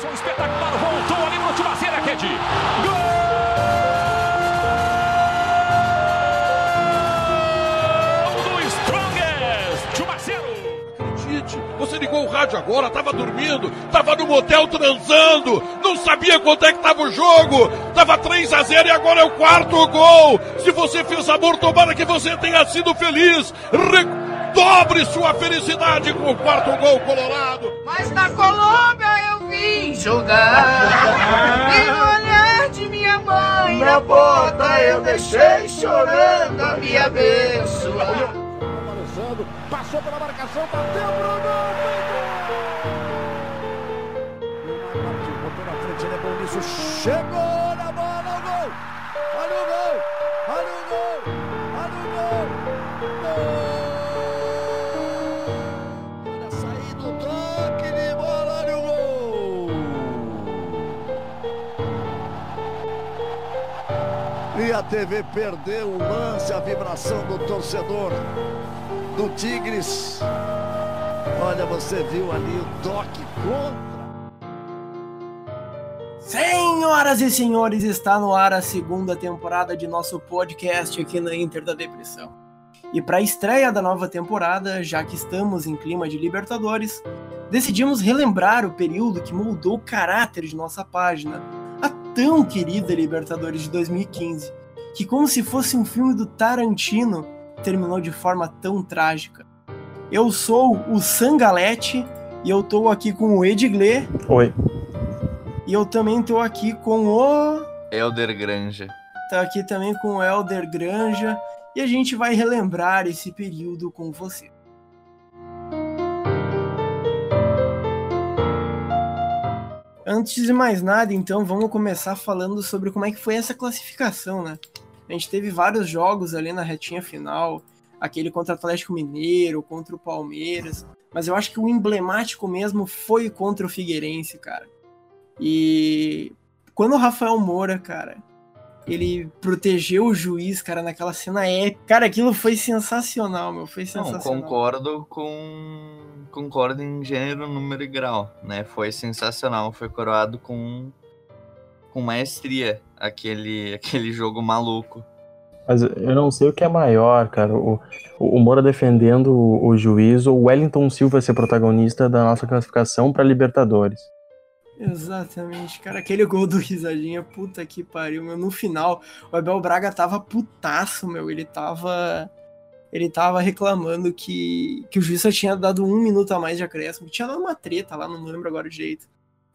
Som espetacular, voltou ali pro Tibaceira, Ked. Gol do Strongest, Tibaceiro. Acredite, você ligou o rádio agora, tava dormindo, tava no motel transando, não sabia quanto é que tava o jogo, tava 3 a 0 e agora é o quarto gol. Se você fez amor, tomara que você tenha sido feliz. Re- Dobre sua felicidade com o quarto gol colorado. Mas na Colômbia eu vim jogar. E no olhar de minha mãe na porta eu deixei chorando a me abençoar. Passou pela marcação, bateu pro gol, Neymar partiu, botou na frente, ele é bom nisso, chegou TV perdeu o lance, a vibração do torcedor do Tigres. Olha, você viu ali o toque contra. Senhoras e senhores, está no ar a segunda temporada de nosso podcast aqui na Inter da Depressão. E para a estreia da nova temporada, já que estamos em clima de Libertadores, decidimos relembrar o período que moldou o caráter de nossa página, a tão querida Libertadores de 2015, que como se fosse um filme do Tarantino, terminou de forma tão trágica. Eu sou o Sangalete e eu tô aqui com o Edgley Oi. e eu também tô aqui com o Elder Granja. tá aqui também com o Elder Granja e a gente vai relembrar esse período com você. Antes de mais nada, então, vamos começar falando sobre como é que foi essa classificação, né? A gente teve vários jogos ali na retinha final, aquele contra o Atlético Mineiro, contra o Palmeiras, mas eu acho que o emblemático mesmo foi contra o Figueirense, cara. E quando o Rafael Moura, cara, ele protegeu o juiz, cara, naquela cena épica. Cara, aquilo foi sensacional, meu. Foi Não, sensacional. concordo com. Concordo em gênero, número e grau, né? Foi sensacional, foi coroado com. com maestria aquele, aquele jogo maluco. Mas eu não sei o que é maior, cara. O, o Moura defendendo o, o juiz ou o Wellington Silva ser protagonista da nossa classificação para Libertadores. Exatamente, cara. Aquele gol do risadinha, puta que pariu, meu. No final, o Abel Braga tava putaço, meu. Ele tava. Ele tava reclamando que, que o juiz só tinha dado um minuto a mais de acréscimo. Tinha dado uma treta lá, não lembro agora direito.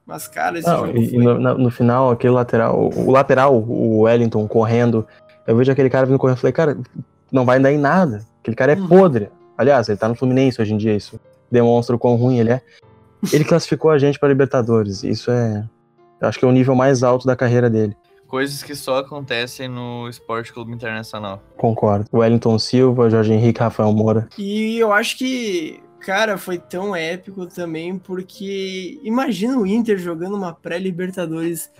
Mas, cara, esse Não, jogo e, foi... no, no final, aquele lateral, o, o lateral, o Wellington correndo, eu vejo aquele cara vindo correndo e falei, cara, não vai dar em nada. Aquele cara é Uhum. podre. Aliás, ele tá no Fluminense hoje em dia, isso demonstra o quão ruim ele é. Ele classificou a gente para Libertadores. Isso é. Eu acho que é o nível mais alto da carreira dele. Coisas que só acontecem no Esporte Clube Internacional. Concordo. Wellington Silva, Jorge Henrique, Rafael Moura. E eu acho que, cara, foi tão épico também, porque imagina o Inter jogando uma pré-Libertadores.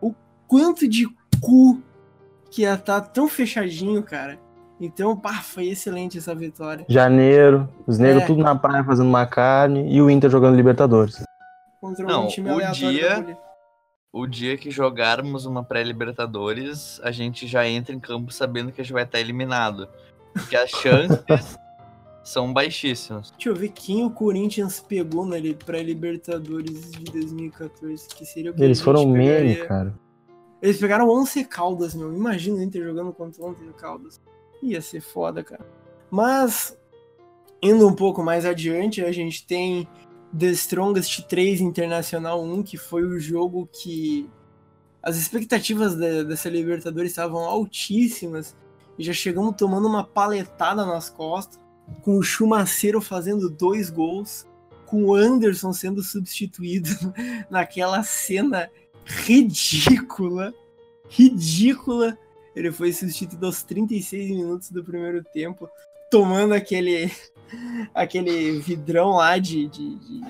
O quanto de cu que ia estar tão fechadinho, cara. Então, pá, foi excelente essa vitória. Janeiro, os negros É. tudo na praia fazendo uma carne e o Inter jogando Libertadores. Contra um Não, time o dia-. O dia que jogarmos uma pré-Libertadores, a gente já entra em campo sabendo que a gente vai estar eliminado. Porque as chances são baixíssimas. Deixa eu ver quem o Corinthians pegou na li- pré-Libertadores de 2014. Que seria o que Eles foram meme, pegaria. cara. Eles pegaram 11 Caldas, meu. Imagina o Inter jogando contra o 11 Caldas. Ia ser foda, cara. Mas, indo um pouco mais adiante, a gente tem The Strongest 3 Internacional 1, que foi o jogo que as expectativas de- dessa Libertadores estavam altíssimas. E já chegamos tomando uma paletada nas costas, com o Chumaceiro fazendo dois gols, com o Anderson sendo substituído naquela cena ridícula, ridícula. Ele foi substituído aos 36 minutos do primeiro tempo, tomando aquele aquele vidrão lá de de, de,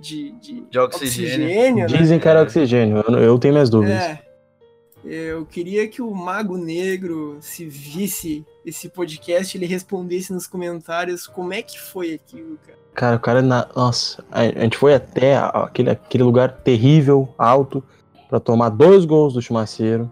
de, de De oxigênio. oxigênio, né? Dizem que era oxigênio, eu, eu tenho minhas dúvidas. É. Eu queria que o Mago Negro se visse esse podcast, ele respondesse nos comentários como é que foi aquilo, cara. Cara, o cara. Na... Nossa, a gente foi até aquele, aquele lugar terrível, alto, pra tomar dois gols do Chumaceiro,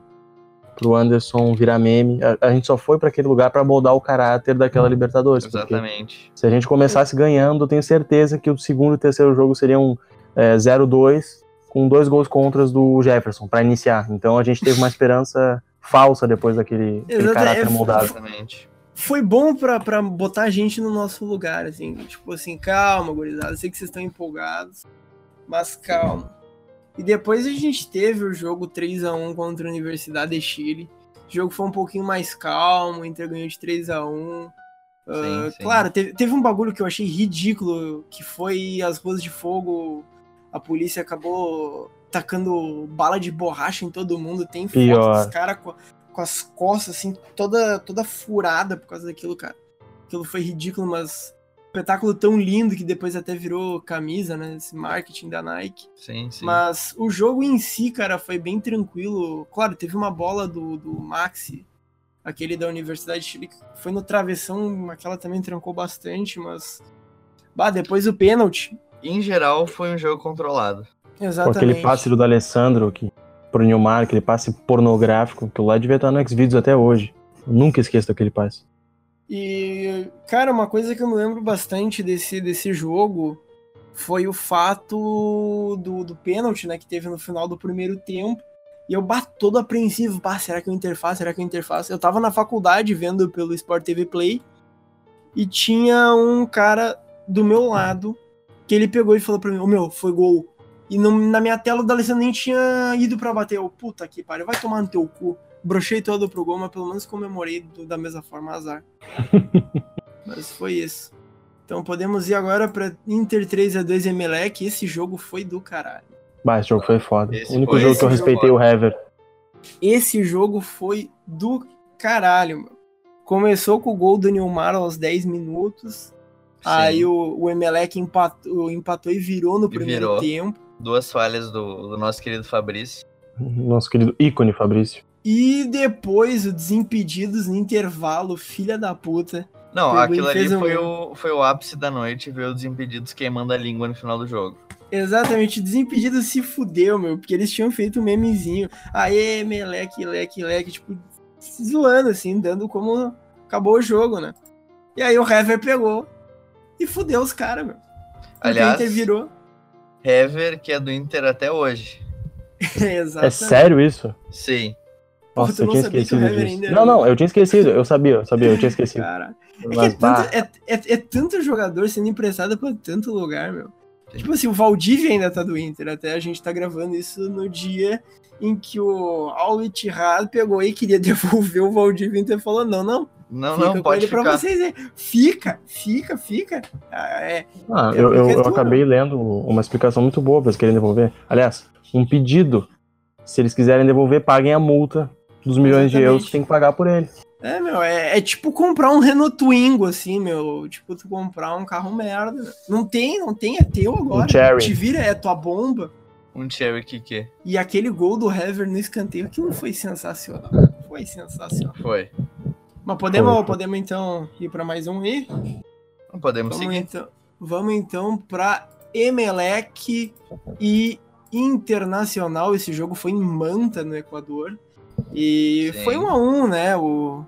pro Anderson virar meme. A, a gente só foi pra aquele lugar pra moldar o caráter daquela Libertadores. porque Exatamente. Se a gente começasse ganhando, eu tenho certeza que o segundo e terceiro jogo seriam é, 0-2, com dois gols contras do Jefferson, pra iniciar. Então a gente teve uma esperança falsa depois daquele, caráter é, moldado. Exatamente. Foi bom pra, pra botar a gente no nosso lugar, assim. Tipo assim, calma, gurizada. Eu sei que vocês estão empolgados, mas calma. E depois a gente teve o jogo 3 a 1 contra a Universidade de Chile. O jogo foi um pouquinho mais calmo, o Inter ganhou de 3 a 1 Ah, Sim, sim. Claro, teve, teve um bagulho que eu achei ridículo, que foi as ruas de fogo. A polícia acabou tacando bala de borracha em todo mundo. Tem foto Pior. dos caras com, com as costas, assim, toda, toda furada por causa daquilo, cara. Aquilo foi ridículo, mas espetáculo tão lindo que depois até virou camisa, né? Esse marketing da Nike. Sim, sim. Mas o jogo em si, cara, foi bem tranquilo. Claro, teve uma bola do, do Maxi, aquele da Universidade de Chile, que foi no travessão, aquela também trancou bastante, mas. Bah, depois o pênalti. Em geral, foi um jogo controlado. Com Exatamente. aquele passe do Alessandro que, pro Nilmar, aquele passe pornográfico, que lá devia estar no Xvideos até hoje. Eu nunca esqueço daquele passe. E, cara, uma coisa que eu me lembro bastante desse, desse jogo foi o fato do, do pênalti, né, que teve no final do primeiro tempo. E eu bato todo apreensivo, pá, será que eu interfaço? Será que eu interfaço? Eu tava na faculdade vendo pelo Sport TV Play e tinha um cara do meu lado que ele pegou e falou pra mim, ô meu, foi gol. E no- na minha tela o D'Alessandro nem tinha ido pra bater. Eu, puta que pariu, vai tomar no teu cu. Brochei todo pro gol, mas pelo menos comemorei do- da mesma forma, azar. mas foi isso. Então podemos ir agora pra Inter 3x2 Emelec. Esse jogo foi do caralho. Bah, esse jogo foi foda. Esse o único jogo que eu respeitei jogo- o Hever. Esse jogo foi do caralho, mano. Começou com o gol do Nilmar aos 10 minutos. Aí Sim. o, o Emelec empatou, empatou e virou no primeiro virou. tempo. Duas falhas do, do nosso querido Fabrício. Nosso querido ícone Fabrício. E depois o Desimpedidos no intervalo, filha da puta. Não, Pegou aquilo ali um foi o, foi o ápice da noite, ver os impedidos queimando a língua no final do jogo. Exatamente, o Desimpedidos se fudeu, meu, porque eles tinham feito um memezinho. Aê, meleque, leque, leque, tipo, se zoando, assim, dando como acabou o jogo, né? E aí o Hever pegou e fudeu os caras, meu. Aliás- o virou. Hever, que é do Inter até hoje. É sério isso? Sim. Nossa, tu eu não tinha sabia que o esquecido disso. Não, não, eu tinha esquecido. Eu sabia, eu sabia, eu tinha esquecido. Cara, é, é, Mas, bah, tanto, é, é- é tanto jogador sendo emprestado pra tanto lugar, meu. Tipo assim, o Valdívia ainda tá do Inter, até a gente tá gravando isso no dia em que o Al Ittihad pegou e queria devolver o Valdívia, o Inter falou, não, não, Não, fica não, pode ele pra ficar. vocês aí. Fica, fica, fica. Ah, é, Ah, É eu, eu, eu acabei lendo uma explicação muito boa pra eles querem devolver. Aliás, um pedido. Se eles quiserem devolver, paguem a multa dos milhões de Exatamente. euros que tem que pagar por ele. é, meu, é, é tipo comprar um Renault Twingo, assim, meu. Tipo, tu comprar um carro merda. Não tem, não tem, é teu agora. Um Cherry. Te vira, é tua bomba. Um Cherry Kike. E aquele gol do Hever no escanteio, aquilo foi sensacional. Foi sensacional. Foi. Mas podemos, Foi, podemos então ir para mais um aí? Não podemos Vamos seguir. então, vamos então para Emelec e Internacional. Esse jogo foi em Manta, no Equador. E Sim. foi um a um, né? O,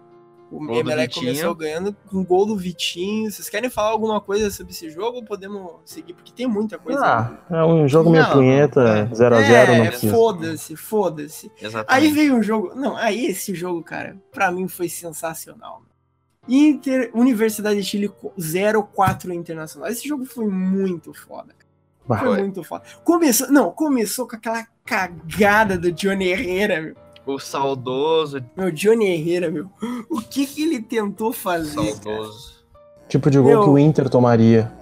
o Gol Emelec começou ganhando com gol do Vitinho. Vocês querem falar alguma coisa sobre esse jogo ou podemos seguir? Porque tem muita coisa. Ah, é um jogo meio punheta, é. 0x0, não é, precisa. foda-se, foda-se. Aí veio um jogo. Não, aí esse jogo, cara, pra mim foi sensacional. Inter, Universidade de Chile 0-4 Internacional. Esse jogo foi muito foda. Bah, Foi Foi. muito foda. Começou, não, começou com aquela cagada do Johnny Herrera, meu. O saudoso, Meu, Johnny Herrera, meu. O que que ele tentou fazer? cara? saudoso. Tipo de gol Meu, que o Inter tomaria.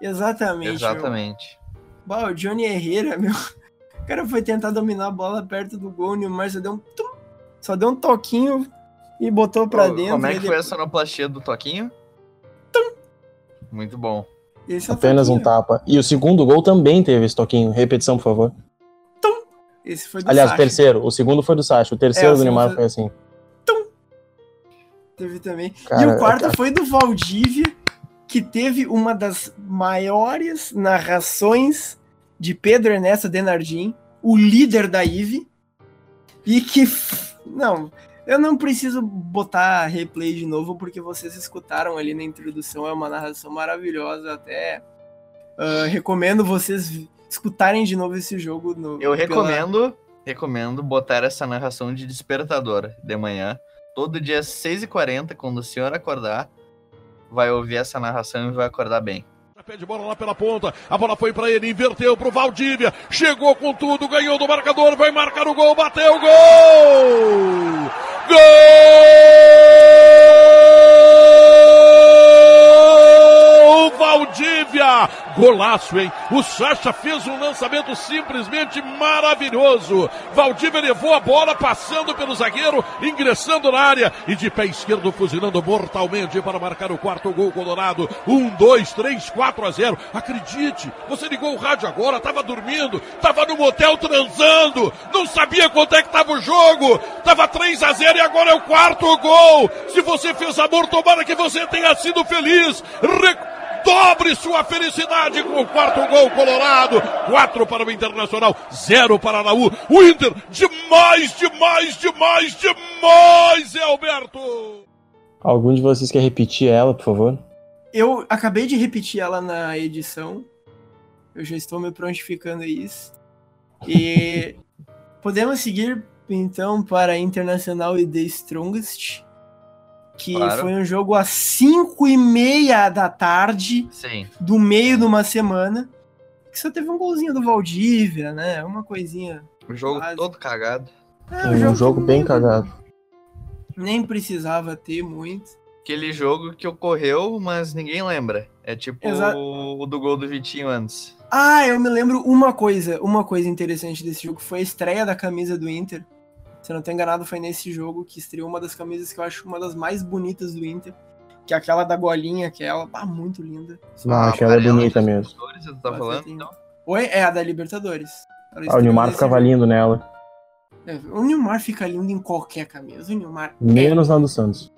Exatamente. Meu. Exatamente. Bah, o Johnny Herrera, meu. O cara foi tentar dominar a bola perto do gol, o Neymar só deu um tum, só deu um toquinho e botou pra Pô, dentro. Como é que foi a depois- sonoplastia do Toquinho? Muito bom. Esse é o Apenas um toquinho. tapa. E o segundo gol também teve esse toquinho. Repetição, por favor. Esse foi do Aliás, o Sacha. terceiro. O segundo foi do Sacha. O terceiro É, o do Neymar foi- foi assim. Teve também. e Cara, o quarto é- foi do Valdívia, que teve uma das maiores narrações de Pedro Ernesto Denardim, o líder da IVE, e que. Não, eu não preciso botar replay de novo, porque vocês escutaram ali na introdução, é uma narração maravilhosa, até ah, recomendo vocês escutarem de novo esse jogo. No, Eu pela- recomendo, recomendo botar essa narração de despertador de manhã. Todo dia às 6h40, quando o senhor acordar, vai ouvir essa narração e vai acordar bem. Pé de bola lá pela ponta, a bola foi pra ele, inverteu pro Valdívia, chegou com tudo, ganhou do marcador, vai marcar o gol, bateu, gol! Gol! Valdívia! Golaço, hein? O Sacha fez um lançamento simplesmente maravilhoso. Valdívia levou a bola, passando pelo zagueiro, ingressando na área e de pé esquerdo fuzilando mortalmente para marcar o quarto gol colorado. Um, dois, três, quatro a zero. Acredite, você ligou o rádio agora, tava dormindo, tava no motel transando, não sabia quanto é que tava o jogo, tava 3 a 0 e agora é o quarto gol. Se você fez amor, tomara que você tenha sido feliz. Re- Dobre sua felicidade com o quarto gol colorado. Quatro para o Internacional, zero para a Laú. O Inter, demais, demais, demais, demais, é Alberto. Algum de vocês quer repetir ela, por favor? Eu acabei de repetir ela na edição. Eu já estou me prontificando a isso. E podemos seguir então para Internacional e The Strongest, que Claro. foi um jogo às 5 e meia da tarde, Sim. do meio de uma semana, que só teve um golzinho do Valdívia, né? Uma coisinha. O jogo Quase. todo cagado. É, Um jogo que bem cagado. Nem precisava ter muito. Aquele jogo que ocorreu, mas ninguém lembra. É tipo Exa- o do gol do Vitinho antes. Ah, eu me lembro uma coisa, uma coisa interessante desse jogo foi a estreia da camisa do Inter. Se não tô enganado, foi nesse jogo que estreou uma das camisas que eu acho uma das mais bonitas do Inter, que é aquela da golinha, aquela, ah, muito linda. Não, aquela é bonita mesmo. Você tá falando? tem- Então? Oi, é a da Libertadores. Ela Ah, o Nilmar ficava jogo. lindo nela. É, o Nilmar fica lindo em qualquer camisa. O Nilmar Menos na do Santos.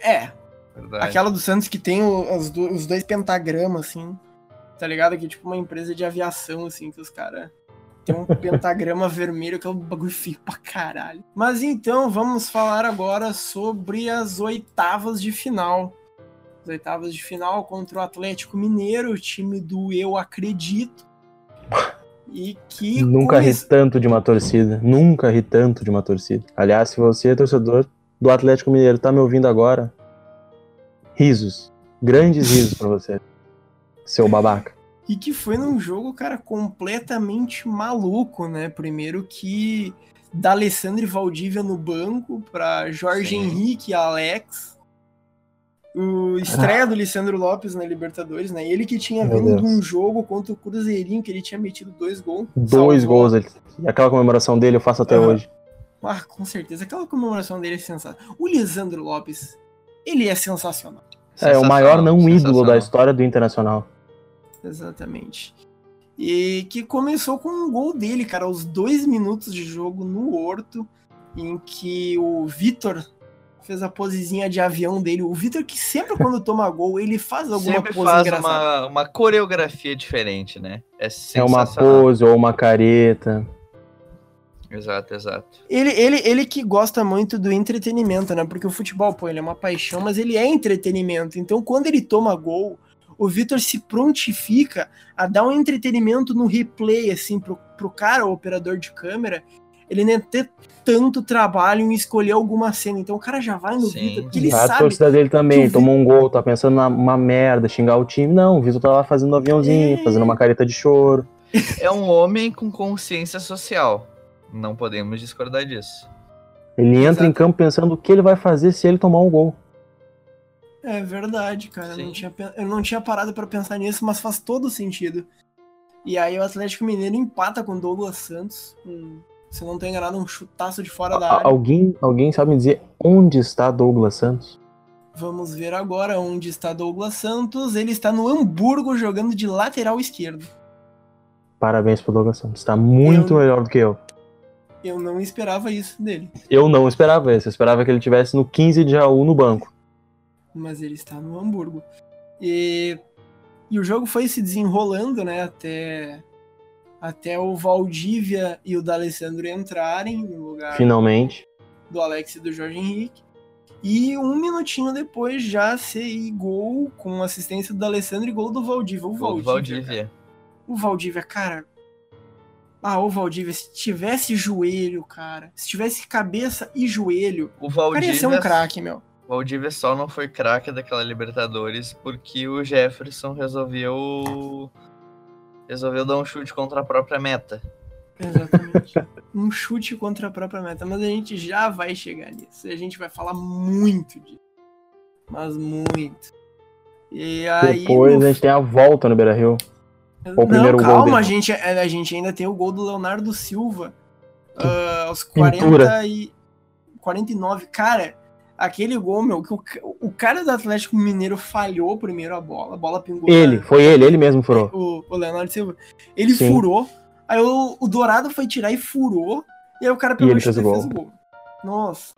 é, Verdade. Aquela do Santos que tem o- as do- os dois pentagramas, assim. Tá ligado? Que é tipo uma empresa de aviação, assim, que os caras. Tem um pentagrama vermelho, que é um bagulho feio pra caralho. Mas então, vamos falar agora sobre as oitavas de final. As oitavas de final contra o Atlético Mineiro, o time do Eu Acredito. E que. Nunca come- ri tanto de uma torcida. Nunca ri tanto de uma torcida. Aliás, se você é torcedor do Atlético Mineiro, tá me ouvindo agora, risos. Grandes risos pra você. Seu babaca. E que foi num jogo, cara, completamente maluco, né? Primeiro que da Alessandro e Valdívia no banco pra Jorge Sim. Henrique e Alex. O estreia do Lissandro Lopes na Libertadores, né? Ele que tinha Meu vindo de um jogo contra o Cruzeirinho, que ele tinha metido dois gols. Dois gols. ele- E aquela comemoração dele eu faço até Aham. hoje. Ah, com certeza. Aquela comemoração dele é sensacional. O Lisandro Lopes, ele é sensacional. É o maior não ídolo da Sensacional. história do Internacional. Exatamente. E que começou com um gol dele, cara, aos dois minutos de jogo no Horto, em que o Vitor fez a posezinha de avião dele. O Vitor, que sempre quando toma gol, ele faz alguma Sempre pose faz engraçada. uma, uma coreografia diferente, né? É É uma pose ou uma careta. Exato, exato. Ele, ele, ele que gosta muito do entretenimento, né? Porque o futebol, pô, ele é uma paixão, mas ele é entretenimento. Então, quando ele toma gol, o Vitor se prontifica a dar um entretenimento no replay, assim, pro, pro cara, o operador de câmera, ele nem ter tanto trabalho em escolher alguma cena. Então, o cara já vai no Sim. Vitor, porque ele a sabe. torcida dele também que o tomou um gol, tá pensando na uma merda, xingar o time. Não, o Vitor tá lá fazendo um aviãozinho, É. fazendo uma careta de choro. É um homem com consciência social. Não podemos discordar disso. Ele entra Exato. em campo pensando o que ele vai fazer se ele tomar um gol. É verdade, cara. Eu não tinha, eu não tinha parado pra pensar nisso, mas faz todo sentido. E aí o Atlético Mineiro empata com o Douglas Santos. Um, se eu não tô enganado, um chutaço de fora da área. Alguém, alguém sabe me dizer onde está Douglas Santos? Vamos ver agora onde está Douglas Santos. Ele está no Hamburgo jogando de lateral esquerdo. Parabéns pro Douglas Santos. Tá muito Eu- melhor do que eu. Eu não esperava isso dele. Eu não esperava isso. Eu esperava que ele tivesse no 15 de Raul no banco. Mas ele está no Hamburgo. E, e o jogo foi se desenrolando, né? Até, até o Valdívia e o D'Alessandro entrarem no lugar Finalmente. do Alex e do Jorge Henrique. E um minutinho depois já ser gol com assistência do D'Alessandro e gol do Valdívia. O Valdívia, cara. Valdívia. O Valdívia, cara. Ah, o Valdívia, se tivesse joelho, cara. Se tivesse cabeça e joelho, O o cara ia ser Valdívia, um craque, meu. Valdívia só não foi craque daquela Libertadores porque o Jefferson resolveu resolveu dar um chute contra a própria meta. Exatamente. um chute contra a própria meta. Mas a gente já vai chegar nisso. A gente vai falar muito disso. Mas muito. E aí. Depois no a gente tem a volta no Beira Rio. o Não, primeiro gol calma, dele. a gente, a gente ainda tem o gol do Leonardo Silva ah, aos pintura. 40 e 49. Cara, aquele gol, meu, que o, o cara do Atlético Mineiro falhou primeiro a bola, a bola pingou. Ele, na- foi ele, ele mesmo furou. o, o Leonardo Silva. Ele Sim. furou, aí o, o Dourado foi tirar e furou, e aí o cara pegou ele e chutou fez o e fez o gol. Nossa.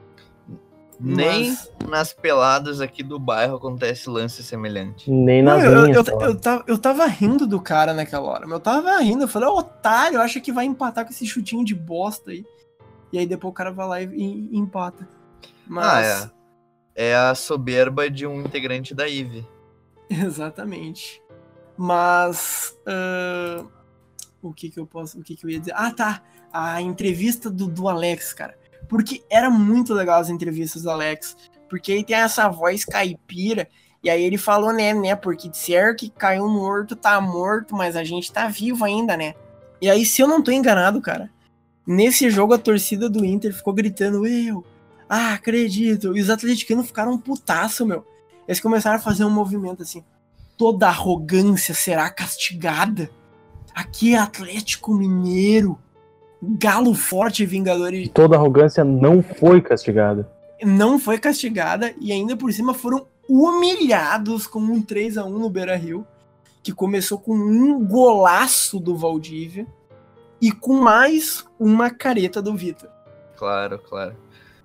Nem mas- nas peladas aqui do bairro acontece lance semelhante. Nem Não, nas eu, linhas. eu, só. eu, tava, eu tava rindo do cara naquela hora. Eu tava rindo. Eu falei, "Ô, otário, acha que vai empatar com esse chutinho de bosta aí. E aí depois o cara vai lá e, e- e empata. Mas. Ah, é. É a soberba de um integrante da IVE. Exatamente. Mas. ah, o que que eu posso. O que que eu ia dizer? Ah, tá. A entrevista do, do Alex, cara. Porque era muito legal as entrevistas do Alex. Porque ele tem essa voz caipira. E aí ele falou, né, né? Porque disseram que caiu morto, tá morto, mas a gente tá vivo ainda, né? E aí, se eu não tô enganado, cara, nesse jogo a torcida do Inter ficou gritando, eu, ah, acredito. E os atleticanos ficaram um putaço, meu. Eles começaram a fazer um movimento assim. Toda arrogância será castigada. Aqui é Atlético Mineiro. Galo forte e Vingador e Toda arrogância não foi castigada. não foi castigada e ainda por cima foram humilhados com um 3 a 1 no Beira-Rio, que começou com um golaço do Valdívia e com mais uma careta do Vitor. Claro, claro.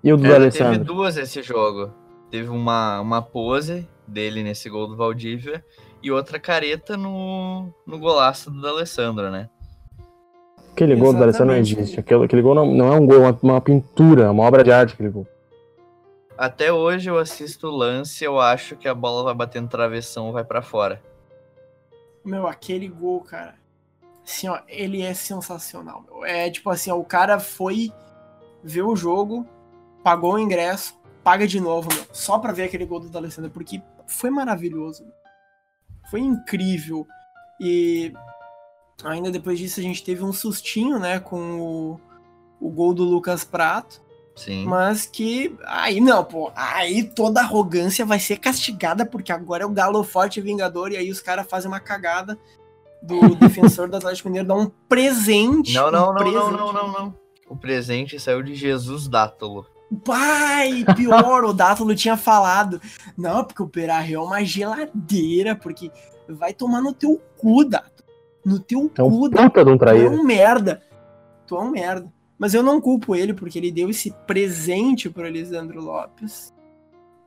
E o do É, teve Alessandro? duas esse jogo. Teve uma, uma pose dele nesse gol do Valdívia e outra careta no, no golaço do Alessandro, né? Aquele gol do Alessandro não Exatamente. existe. Aquele, aquele gol não, não é um gol, é uma, uma pintura, uma obra de arte aquele gol. Até hoje eu assisto o lance eu acho que a bola vai bater no travessão vai pra fora. Meu, aquele gol, cara. Assim, ó, ele é sensacional. Meu. É tipo assim, ó, o cara foi ver o jogo, pagou o ingresso, paga de novo, meu, só pra ver aquele gol do D'Alessandro, porque foi maravilhoso. meu. Foi incrível. E ainda depois disso a gente teve um sustinho, né, com o, o gol do Lucas Prato. Sim. Mas que. Aí não, pô. Aí toda arrogância vai ser castigada, porque agora é o Galo Forte Vingador, e aí os caras fazem uma cagada do defensor do Atlético Mineiro, dá um presente. Não, não, um não, não, presente. não, não, não. O presente saiu de Jesus Dátolo. Pai, pior, o Dátulo tinha falado. Não, porque o Beira-Rio é uma geladeira, porque vai tomar no teu cu, Dátulo. No teu É um cu, puta de um Tu é um merda. Tu é um merda. Mas eu não culpo ele, porque ele deu esse presente pro Elisandro Lopes.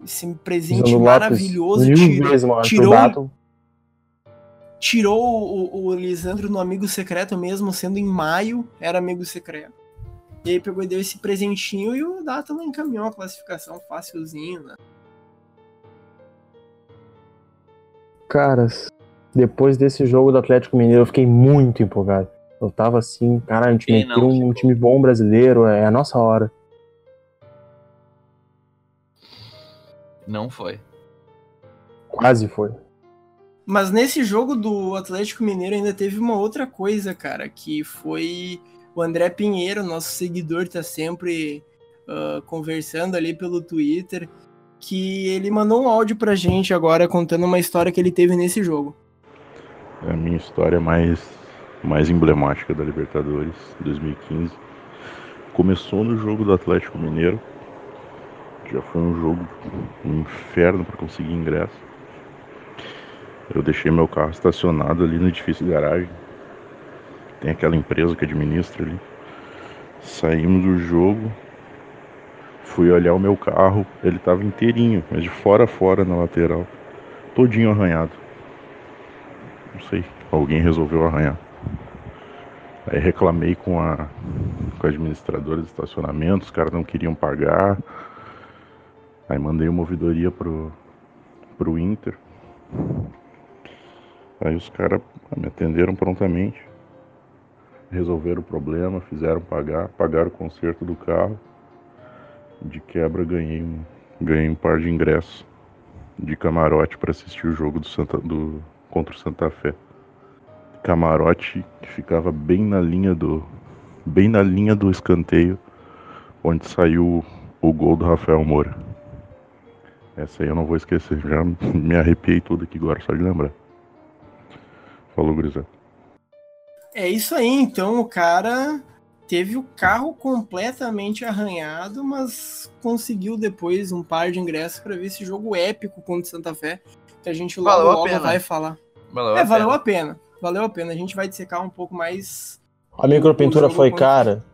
Esse presente Lisandro Lopes, maravilhoso. mil Tirou, vezes tirou- tirou o, o Lisandro no amigo secreto mesmo, sendo em maio, era amigo secreto. E aí pegou e deu esse presentinho e o Dátalo encaminhou a classificação facilzinho, né? Caras, depois desse jogo do Atlético Mineiro, eu fiquei muito empolgado. Eu tava assim, cara, a gente meteu um time bom brasileiro, é a nossa hora. Não foi. Quase foi. Mas nesse jogo do Atlético Mineiro ainda teve uma outra coisa, cara, que foi o André Pinheiro, nosso seguidor, tá sempre ah, conversando ali pelo Twitter, que ele mandou um áudio pra gente agora contando uma história que ele teve nesse jogo. É a minha história mais, mais emblemática da Libertadores 2015. Começou no jogo do Atlético Mineiro. Já foi um jogo, um inferno para conseguir ingresso. Eu deixei meu carro estacionado ali no edifício de garagem. Tem aquela empresa que administra ali. Saímos do jogo, fui olhar o meu carro, ele tava inteirinho, mas de fora a fora na lateral, todinho arranhado. Não sei, alguém resolveu arranhar. Aí reclamei com a, com a administradora de estacionamento, os caras não queriam pagar. Aí mandei uma ouvidoria pro, pro Inter. Aí os caras me atenderam prontamente. Resolveram o problema, fizeram pagar, pagaram o conserto do carro. De quebra ganhei um, ganhei um par de ingressos de camarote para assistir o jogo do Santa, do, contra o Santa Fé. Camarote que ficava bem na linha do bem na linha do escanteio onde saiu o gol do Rafael Moura. Essa aí eu não vou esquecer, já me arrepiei tudo aqui agora só de lembrar. Falou, Grisel. É isso aí, então o cara teve o carro completamente arranhado, mas conseguiu depois um par de ingressos para ver esse jogo épico contra o Santa Fé, que a gente logo, Valeu a logo pena. vai falar. Valeu é, a valeu pena. a pena. Valeu a pena. A gente vai dissecar um pouco mais. A micropintura foi contra- cara?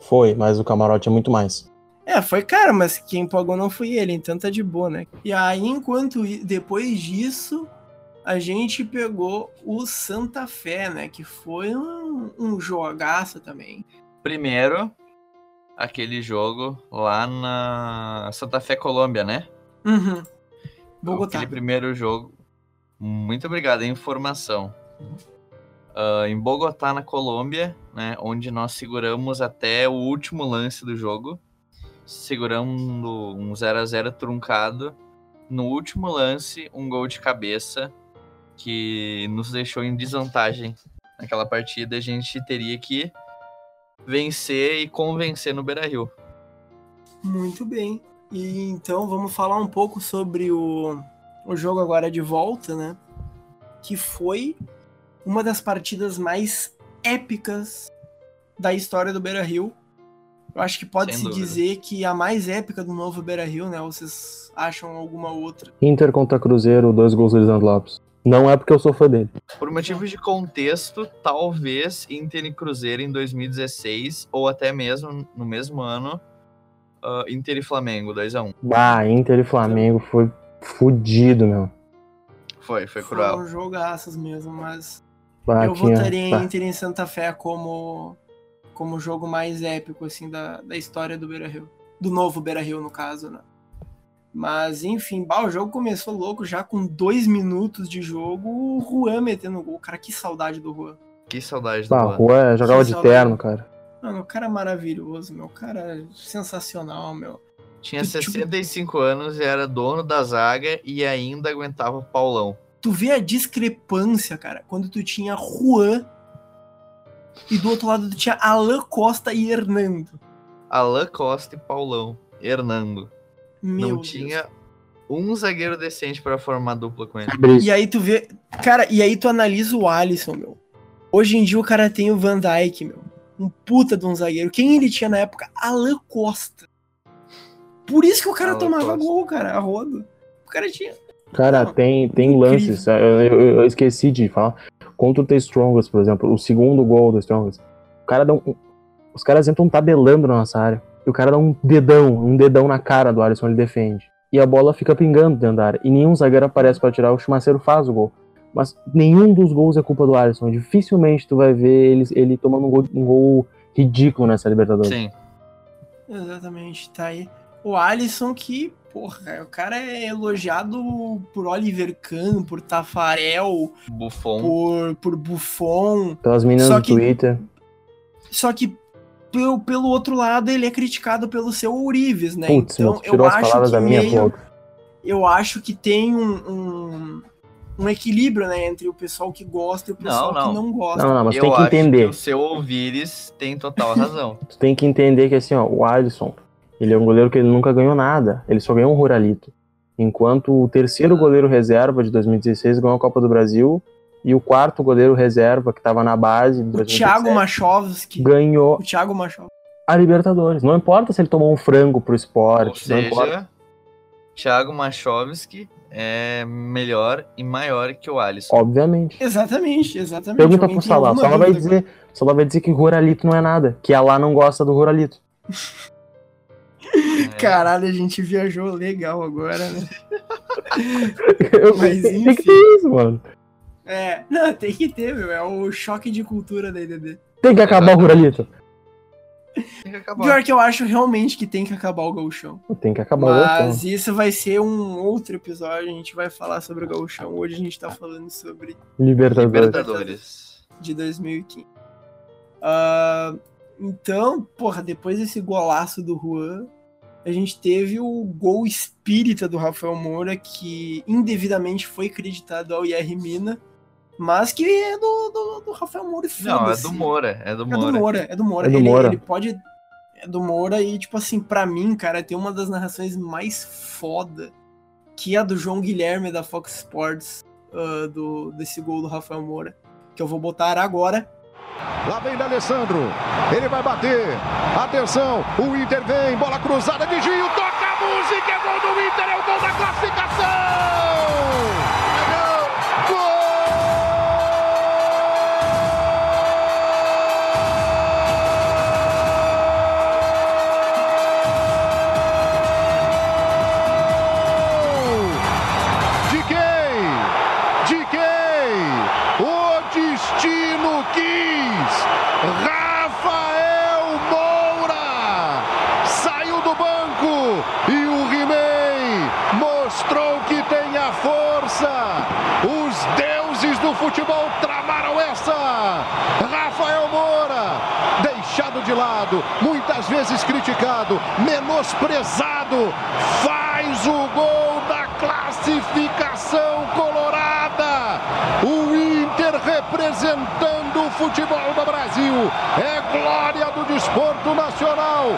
Foi, mas o camarote é muito mais. É, foi cara, mas quem pagou não foi ele, então tá de boa, né? E aí, enquanto depois disso, a gente pegou o Santa Fé, né? Que foi um, um jogaço também. Primeiro, aquele jogo lá na Santa Fé, Colômbia, né? Uhum. Bogotá. Aquele primeiro jogo. Muito obrigado, a informação. Ah, em Bogotá, na Colômbia, né, onde nós seguramos até o último lance do jogo, segurando um 0 a 0 truncado. No último lance, um gol de cabeça que nos deixou em desvantagem naquela partida. A gente teria que vencer e convencer no Beira-Rio. Muito bem. E então vamos falar um pouco sobre o, o jogo agora de volta, né? Que foi uma das partidas mais épicas da história do Beira Rio. Eu acho que pode-se dizer que a mais épica do novo Beira Rio, né? Vocês acham alguma outra? Inter contra Cruzeiro, dois gols do Lisandro Lopes. Não é porque eu sou fã dele. Por motivos de contexto, talvez Inter e Cruzeiro em 2016, ou até mesmo no mesmo ano, ah, Inter e Flamengo, 2x1. Ah, Inter e Flamengo foi fudido, meu. Foi, foi cruel. Foram jogaços mesmo, mas Bah, eu tinha- votaria em bah. Inter em Santa Fé como como o jogo mais épico assim da, da história do Beira Rio, do novo Beira Rio no caso, né? Mas enfim, bah, o jogo começou louco já com dois minutos de jogo, o Juan metendo gol, cara, que saudade do Juan. Que saudade do Bah, Juan. o Juan jogava Que de saudade. terno, cara. Mano, o cara é maravilhoso, meu, o cara é sensacional, meu. Tinha tipo- 65 anos, era dono da zaga e ainda aguentava o Paulão. Tu vê a discrepância, cara, quando tu tinha Juan e do outro lado tu tinha Alan Costa e Hernando. Alan Costa e Paulão. Hernando. Meu Não Deus. tinha um zagueiro decente pra formar dupla com ele. E aí tu vê. Cara, e aí tu analisa o Alisson, meu. Hoje em dia o cara tem o Van Dyke, meu. Um puta de um zagueiro. Quem ele tinha na época? Alan Costa. Por isso que o cara Alan tomava Costa. gol, cara, a roda. O cara tinha. Cara, Não, tem, tem incrível. lances. Eu, eu- eu esqueci de falar. Contra o The Strongest, por exemplo, o segundo gol do Strongest. O cara dá um. Os caras entram tabelando na nossa área. E o cara dá um dedão, um dedão na cara do Alisson, ele defende. E a bola fica pingando dentro da área. E nenhum zagueiro aparece pra tirar, o Chumaceiro faz o gol. Mas nenhum dos gols é culpa do Alisson. Dificilmente tu vai ver ele, ele tomando um gol, um gol ridículo nessa Libertadores. Sim. Exatamente, tá aí. O Alisson que, porra, o cara é elogiado por Oliver Kahn, por Tafarel, Buffon. por, por Buffon. Pelas meninas do Twitter. Só que pelo, pelo outro lado ele é criticado pelo seu Urives, né? Putz, então eu as acho palavras que da minha meio, boca. eu acho que tem um, um, um equilíbrio, né, entre o pessoal que gosta e o pessoal Não, não. que não gosta. Não, não, mas Eu tem que acho entender. que o seu Ouvires tem total razão. Tu tem que entender que assim, ó, o Alisson, ele é um goleiro que ele nunca ganhou nada. Ele só ganhou um Ruralito. Enquanto o terceiro goleiro reserva de 2016 ganhou a Copa do Brasil e o quarto goleiro reserva que tava na base o 2017, Thiago Machovski. ganhou O Thiago Machovski. a Libertadores. Não importa se ele tomou um frango pro Ou esporte, não importa. seja, Thiago Machovski é melhor e maior que o Alisson. Obviamente. Exatamente, exatamente. Pergunta Alguém pro Salah. Salah vai dizer, Salah vai dizer que o Ruralito não é nada. Que a lá não gosta do Ruralito. É, Caralho, a gente viajou legal agora, né? Eu- Mas, Tem que enfim. ter isso, mano. É, não, tem que ter, meu. É o choque de cultura da IDD. Tem que acabar o Ruralito. tem que acabar. Pior que eu acho realmente que tem que acabar o gauchão. Tem que acabar o Mas gauchão. isso vai ser um outro episódio. A gente vai falar sobre o gauchão. Hoje a gente tá falando sobre Libertadores. Libertadores. de 2015. Ah, então, porra, depois desse golaço do Juan, a gente teve o gol espírita do Rafael Moura, que indevidamente foi acreditado ao IR Mina, mas que é do, do, do Rafael Moura. e Não, é foda-se. do Moura. É do É do Moura. Moura, é do Moura. É do ele, Moura. ele pode. É do Moura e, tipo assim, pra mim, cara, tem uma das narrações mais foda, que é a do João Guilherme da Fox Sports, ah, do, desse gol do Rafael Moura, que eu vou botar agora. Lá vem D'Alessandro. Ele vai bater. Atenção. O Inter vem. Bola cruzada de Gil. Toca futebol tramaram essa. Rafael Moura, deixado de lado, muitas vezes criticado, menosprezado, faz o gol da classificação colorada. O Inter representando o futebol do Brasil. É glória do desporto nacional.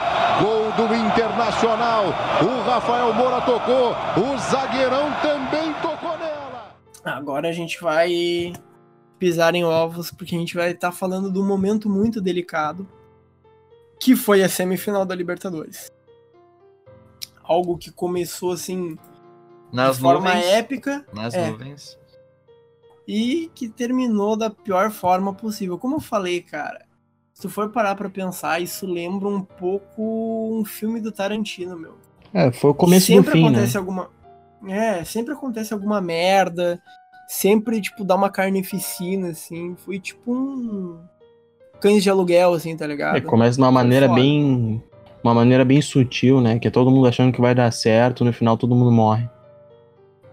Gol do Internacional. O Rafael Moura tocou. O zagueirão também. Agora a gente vai pisar em ovos, porque a gente vai estar falando de um momento muito delicado, que foi a semifinal da Libertadores. Algo que começou assim Nas de forma nuvens. épica Nas é. nuvens. e que terminou da pior forma possível. Como eu falei, cara, se tu for parar pra pensar, isso lembra um pouco um filme do Tarantino, meu. É, foi o começo sempre do fim, né? acontece alguma é sempre acontece alguma merda sempre tipo dá uma carnificina assim foi tipo um cães de aluguel assim tá ligado É, começa de uma maneira bem. Uma maneira bem sutil, né? Que é todo mundo achando que vai dar certo, no final todo mundo morre.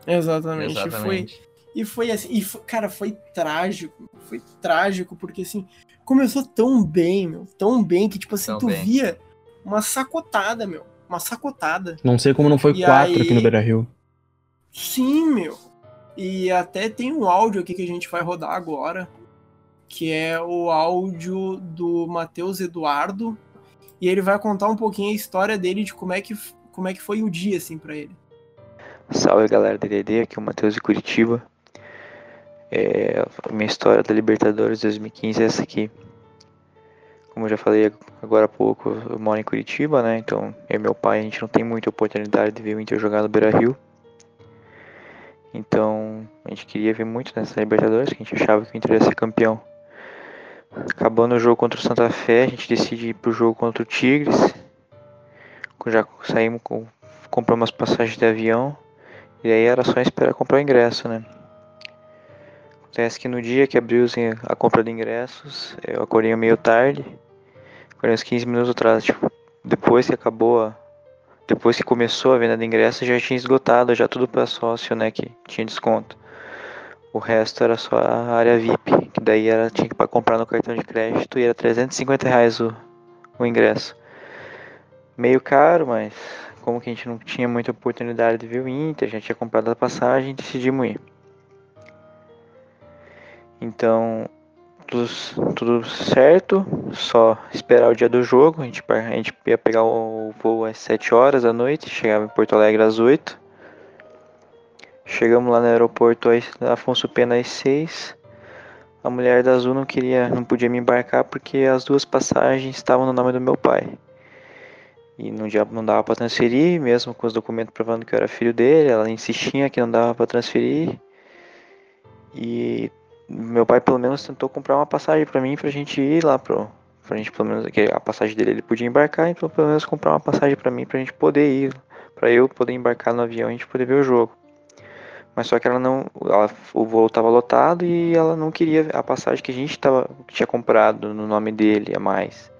exatamente, E foi Exatamente. e foi assim e foi- cara foi trágico foi trágico porque assim começou tão bem meu tão bem que tipo assim Tão tu bem. via uma sacotada meu uma sacotada Não sei como não foi E quatro aí- aqui no Beira Rio. Sim, meu. E até tem um áudio aqui que a gente vai rodar agora, que é o áudio do Matheus Eduardo, e ele vai contar um pouquinho a história dele de como é que, como é que foi o dia, assim, pra ele. Salve galera da DD, aqui é o Matheus de Curitiba. É, a minha história da Libertadores 2015 é essa aqui. Como eu já falei agora há pouco, eu moro em Curitiba, né? Então eu e meu pai a gente não tem muita oportunidade de ver o Inter jogar no Beira Rio. Então a gente queria ver muito nessa Libertadores, que a gente achava que o Inter ia ser campeão. Acabando o jogo contra o Santa Fé, a gente decide ir pro jogo contra o Tigres. Já saímos com. compramos as passagens de avião. E aí era só esperar comprar o ingresso, né? Acontece que no dia que abriu in- a compra de ingressos, eu acordei meio tarde. Acordei uns 15 minutos atrás, tipo, depois que acabou a... Depois que começou a venda de ingressos, já tinha esgotado, já tudo para sócio, né, que tinha desconto. O resto era só a área VIP, que daí era, tinha que comprar no cartão de crédito e era 350 reais o, o ingresso. Meio caro, mas como que a gente não tinha muita oportunidade de ver o Inter, já tinha comprado a passagem, decidimos ir. Então, tudo, tudo certo, só esperar o dia do jogo. A gente, a gente ia pegar o voo às 7 horas da noite, chegava em Porto Alegre às 8. Chegamos lá no aeroporto às- Afonso Pena às 6. A mulher da Azul não queria, não podia me embarcar porque as duas passagens estavam no nome do meu pai. E não, não dava pra transferir, mesmo com os documentos provando que eu era filho dele. Ela insistia que não dava pra transferir. E meu pai pelo menos tentou comprar uma passagem pra mim pra gente ir lá pro. Pra gente pelo menos. Que a passagem dele ele podia embarcar, então pelo menos comprar uma passagem pra mim pra gente poder ir. Pra eu poder embarcar no avião e a gente poder ver o jogo. Mas só que ela não. ela- o voo tava lotado e ela não queria a passagem que a gente tava, tinha comprado no nome dele a mais.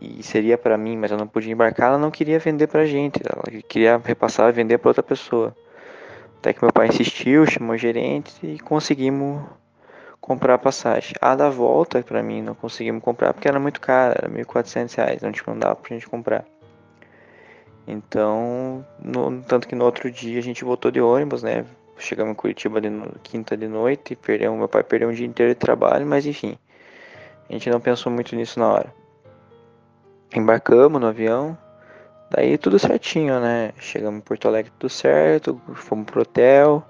E seria pra mim, mas eu não podia embarcar, ela não queria vender pra gente. Ela queria repassar e vender pra outra pessoa. Até que meu pai insistiu, chamou o gerente e conseguimos comprar a passagem. A da volta pra mim não conseguimos comprar porque era muito cara, era 1.400 reais, não, tipo, não dava pra gente comprar. Então, no- tanto que no outro dia a gente voltou de ônibus, né? Chegamos em Curitiba de no- quinta de noite, perdeu, meu pai perdeu um dia inteiro de trabalho, mas enfim. A gente não pensou muito nisso na hora. Embarcamos no avião, daí tudo certinho, né? Chegamos em Porto Alegre tudo certo, fomos pro hotel,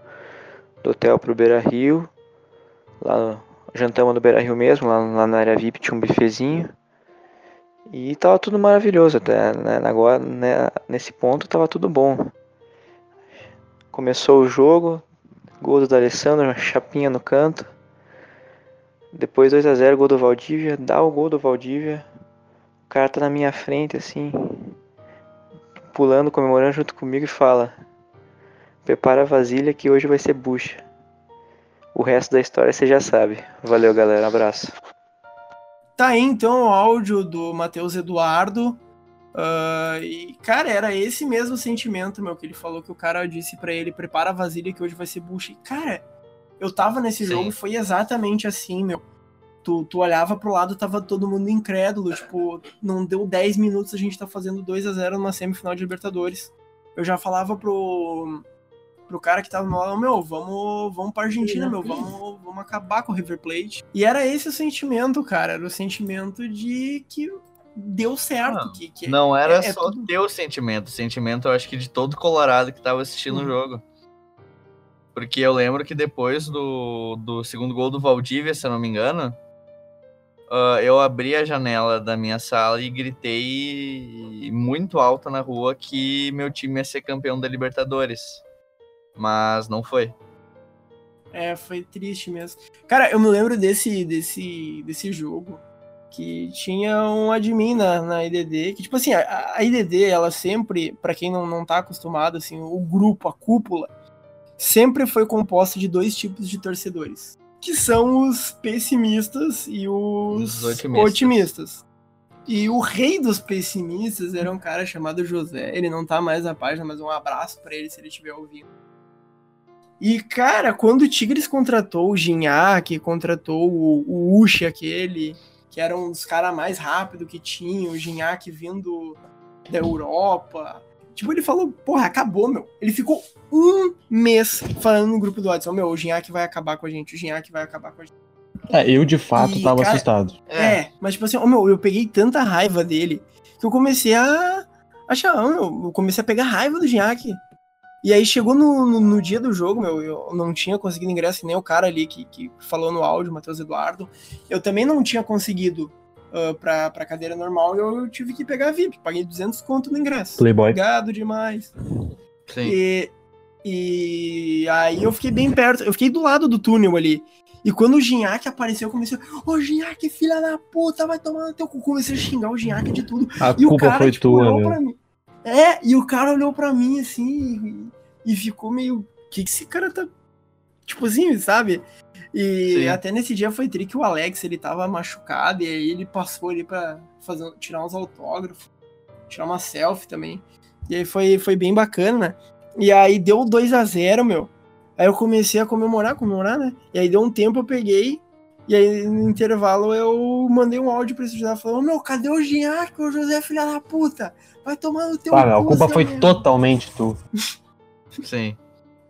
do hotel pro Beira Rio, lá jantamos no Beira Rio mesmo, lá, lá na área VIP tinha um bifezinho. E tava tudo maravilhoso até, né? Agora, né, nesse ponto tava tudo bom. Começou o jogo, gol do D'Alessandro, uma chapinha no canto. Depois 2 a 0 gol do Valdívia, dá o gol do Valdívia. O cara tá na minha frente assim, pulando, comemorando junto comigo e fala: "Prepara a vasilha que hoje vai ser bucha". O resto da história você já sabe. Valeu, galera. Abraço. Tá aí então o áudio do Matheus Eduardo. Ah, e, cara, era esse mesmo sentimento, meu, que ele falou que o cara disse pra ele: prepara a vasilha que hoje vai ser bucha. E, cara, eu tava nesse Sim. jogo, foi exatamente assim, meu. Tu, tu olhava pro lado, tava todo mundo incrédulo. Tipo, não deu 10 minutos, a gente tá fazendo 2 a 0 numa semifinal de Libertadores. Eu já falava pro, pro cara que tava no meu, vamos, vamos pra Argentina, meu, vamos, vamos acabar com o River Plate. E era esse o sentimento, cara, era o sentimento de que deu certo. Não, que, que Não era é- é só tudo- teu sentimento, o sentimento eu acho que de todo Colorado que tava assistindo o Uhum. jogo. Porque eu lembro que depois do, do segundo gol do Valdívia, se eu não me engano, ah, eu abri a janela da minha sala e gritei muito alto na rua que meu time ia ser campeão da Libertadores. Mas não foi. É, foi triste mesmo. Cara, eu me lembro desse, desse, desse jogo que tinha um admin na, na IDD, que, tipo assim, a, a IDD, ela sempre, pra quem não, não tá acostumado, assim, o grupo, a cúpula, sempre foi composta de dois tipos de torcedores, que são os pessimistas e os Os otimistas. otimistas. E o rei dos pessimistas era um cara chamado José. Ele não tá mais na página, mas um abraço pra ele se ele estiver ouvindo. E, cara, quando o Tigres contratou o Gignac, contratou o, o Uchi, aquele, que era um dos caras mais rápidos que tinha, o Gignac vindo da Europa. Tipo, ele falou, porra, acabou, meu. Ele ficou um mês falando no grupo do WhatsApp, meu, o Gignac vai acabar com a gente, o Gignac vai acabar com a gente. É, eu de fato E, tava cara, assustado. É, mas tipo assim, ô, meu, eu peguei tanta raiva dele que eu comecei a achar, ô, meu, eu comecei a pegar raiva do Gignac. E aí chegou no, no, no dia do jogo, meu, eu não tinha conseguido ingresso, nem o cara ali que, que falou no áudio, o Matheus Eduardo. Eu também não tinha conseguido ah, pra, pra cadeira normal e eu tive que pegar VIP. Paguei 200 conto no ingresso. Playboy. Obrigado demais. Sim. E, e aí eu fiquei bem perto, eu fiquei do lado do túnel ali. E quando o Ginhaque apareceu, eu comecei, ô Ginhaque, filha da puta, vai tomar no teu cu. Comecei a xingar o Ginhaque de tudo. A E o culpa cara, foi tipo, tua, olhou meu. pra mim. É, e o cara olhou pra mim assim e, e ficou meio. O que, que esse cara tá. Tipo assim, sabe? E Sim. até nesse dia foi tri que o Alex ele tava machucado e aí ele passou ali pra fazer, tirar uns autógrafos, tirar uma selfie também. E aí foi, foi bem bacana. E aí deu 2 a 0 meu. Aí eu comecei a comemorar, comemorar, né? E aí deu um tempo, eu peguei. E aí, no intervalo, eu mandei um áudio pra esse José falando: Ô meu, cadê o Ginhaque? O José, filha da puta! Vai tomar no teu Ah, meu, a cu, culpa foi merda." totalmente tu. Sim.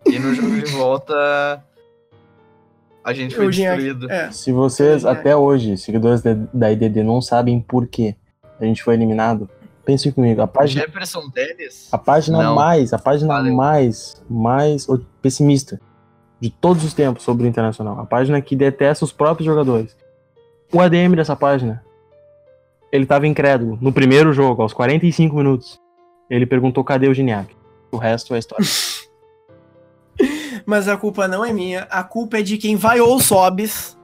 E no jogo de volta a gente foi O Ginhaque- destruído. É. Se vocês, É. até hoje, seguidores da- da IDD, não sabem por que a gente foi eliminado, pensem comigo. A página, Jefferson Teles? a página Não. mais, a página Valeu. mais, mais pessimista de todos os tempos sobre o Internacional. A página que detesta os próprios jogadores. O ADM dessa página ele tava incrédulo. No primeiro jogo, aos 45 minutos, ele perguntou cadê o Gignac. O resto é história. Mas a culpa não é minha, a culpa é de quem vai ou sobes.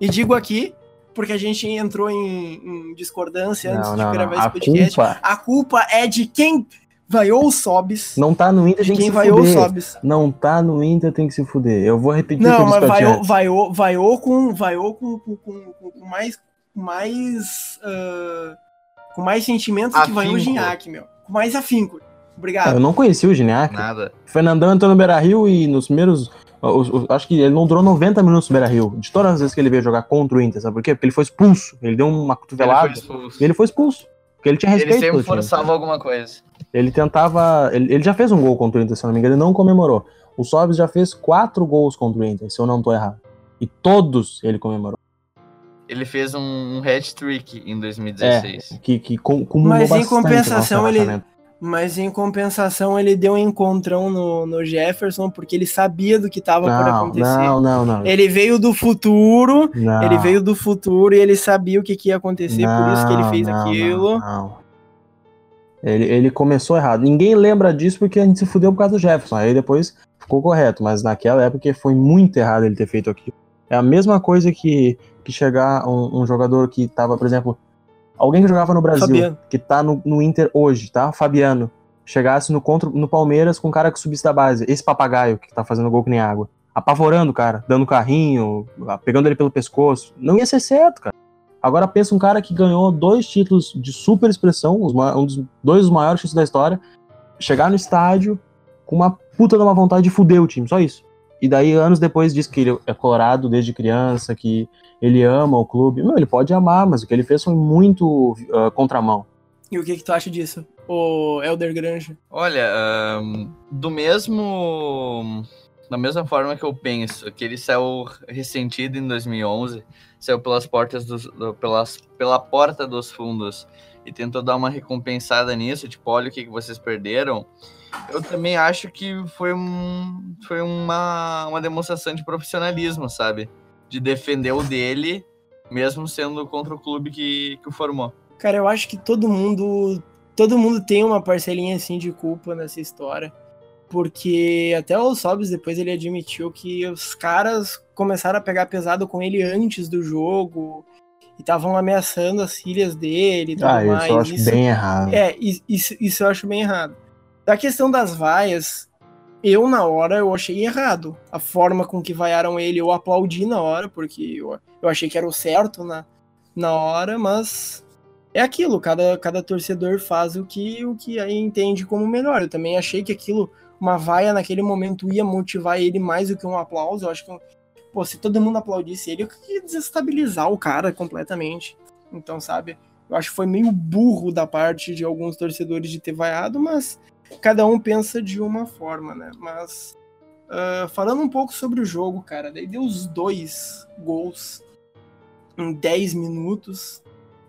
E digo aqui, porque a gente entrou em, em discordância antes Não, de não, gravar não. esse podcast. culpa- A culpa é de quem vai ou sobes. Não tá no Inter, tem que quem se vai ou fuder. sobes. Não tá no Inter, tem que se fuder. Eu vou repetir o que Não, eu disse mas pra ti vai, ou- antes. vai, ou- vai ou com, vai ou com, com, com, com- mais, com mais, ah, com mais sentimento que vai o Afinco. Gignac, meu. Com mais afinco. Ah, Obrigado. Eu não conheci o Gignac. Nada. O Fernandão entrou no Beira Rio e nos primeiros. os- os- acho que ele não durou 90 minutos no Beira Rio. De todas as vezes que ele veio jogar contra o Inter, sabe por quê? Porque ele foi expulso. Ele deu uma Ele cotovelada. foi expulso. E ele foi expulso. Porque ele tinha Ele respeito sempre pelo time. forçava alguma coisa. Ele tentava. Ele, ele já fez um gol contra o Inter, se eu não me engano, ele não comemorou. O Sobis já fez quatro gols contra o Inter, se eu não tô errado. E todos ele comemorou. Ele fez um, um hat-trick em 2016. Que, que cum- cumulou Mas em compensação, ele- relacionamento. Mas em compensação, ele deu um encontrão no, no Jefferson, porque ele sabia do que tava por Não, acontecer. não, não, não. Ele veio do futuro, Não. ele veio do futuro e ele sabia o que, que ia acontecer, por isso que ele Não, fez não, aquilo. Não, não. Ele, ele começou errado. Ninguém lembra disso porque a gente se fudeu por causa do Jefferson. Aí depois ficou correto, mas naquela época foi muito errado ele ter feito aquilo. É a mesma coisa que, que chegar um, um jogador que tava, por exemplo, alguém que jogava no Brasil, Fabiano. que tá no, no Inter hoje, tá? Fabiano. Chegasse no, contra, no Palmeiras com um cara que subisse da base. Esse papagaio que tá fazendo gol que nem água. Apavorando o cara, dando carrinho, pegando ele pelo pescoço. Não ia ser certo, cara. Agora pensa um cara que ganhou dois títulos de super expressão, um dos dois dos maiores títulos da história, chegar no estádio com uma puta de uma vontade de fuder o time, só isso. E daí, anos depois, diz que ele é colorado desde criança, que ele ama o clube. Não, ele pode amar, mas o que ele fez foi muito ah, contramão. E o que, que tu acha disso, o Elder Granja? Olha, ahn, do mesmo. Da mesma forma que eu penso que ele saiu ressentido em 2011, saiu pelas portas dos, do- pelas, pela porta dos fundos e tentou dar uma recompensada nisso, tipo, olha o que, que vocês perderam. Eu também acho que foi, um, foi uma, uma demonstração de profissionalismo, sabe? De defender o dele, mesmo sendo contra o clube que, que o formou. Cara, eu acho que todo mundo. Todo mundo tem uma parcelinha assim de culpa nessa história. Porque até o Sobs depois ele admitiu que os caras começaram a pegar pesado com ele antes do jogo. E estavam ameaçando as filhas dele e tudo Ah, mais. isso eu acho Isso- bem errado. É, isso, isso eu acho bem errado. Da questão das vaias, eu na hora eu achei errado. A forma com que vaiaram ele, eu aplaudi na hora, porque eu, eu achei que era o certo na, na hora, mas é aquilo, cada, cada torcedor faz o que, o que entende como melhor. Eu também achei que aquilo, uma vaia naquele momento ia motivar ele mais do que um aplauso. Eu acho que, pô, se todo mundo aplaudisse ele, eu ia desestabilizar o cara completamente. Então, sabe? Eu acho que foi meio burro da parte de alguns torcedores de ter vaiado, mas cada um pensa de uma forma, né? Mas ah, falando um pouco sobre o jogo, cara, daí deu os dois gols em 10 minutos.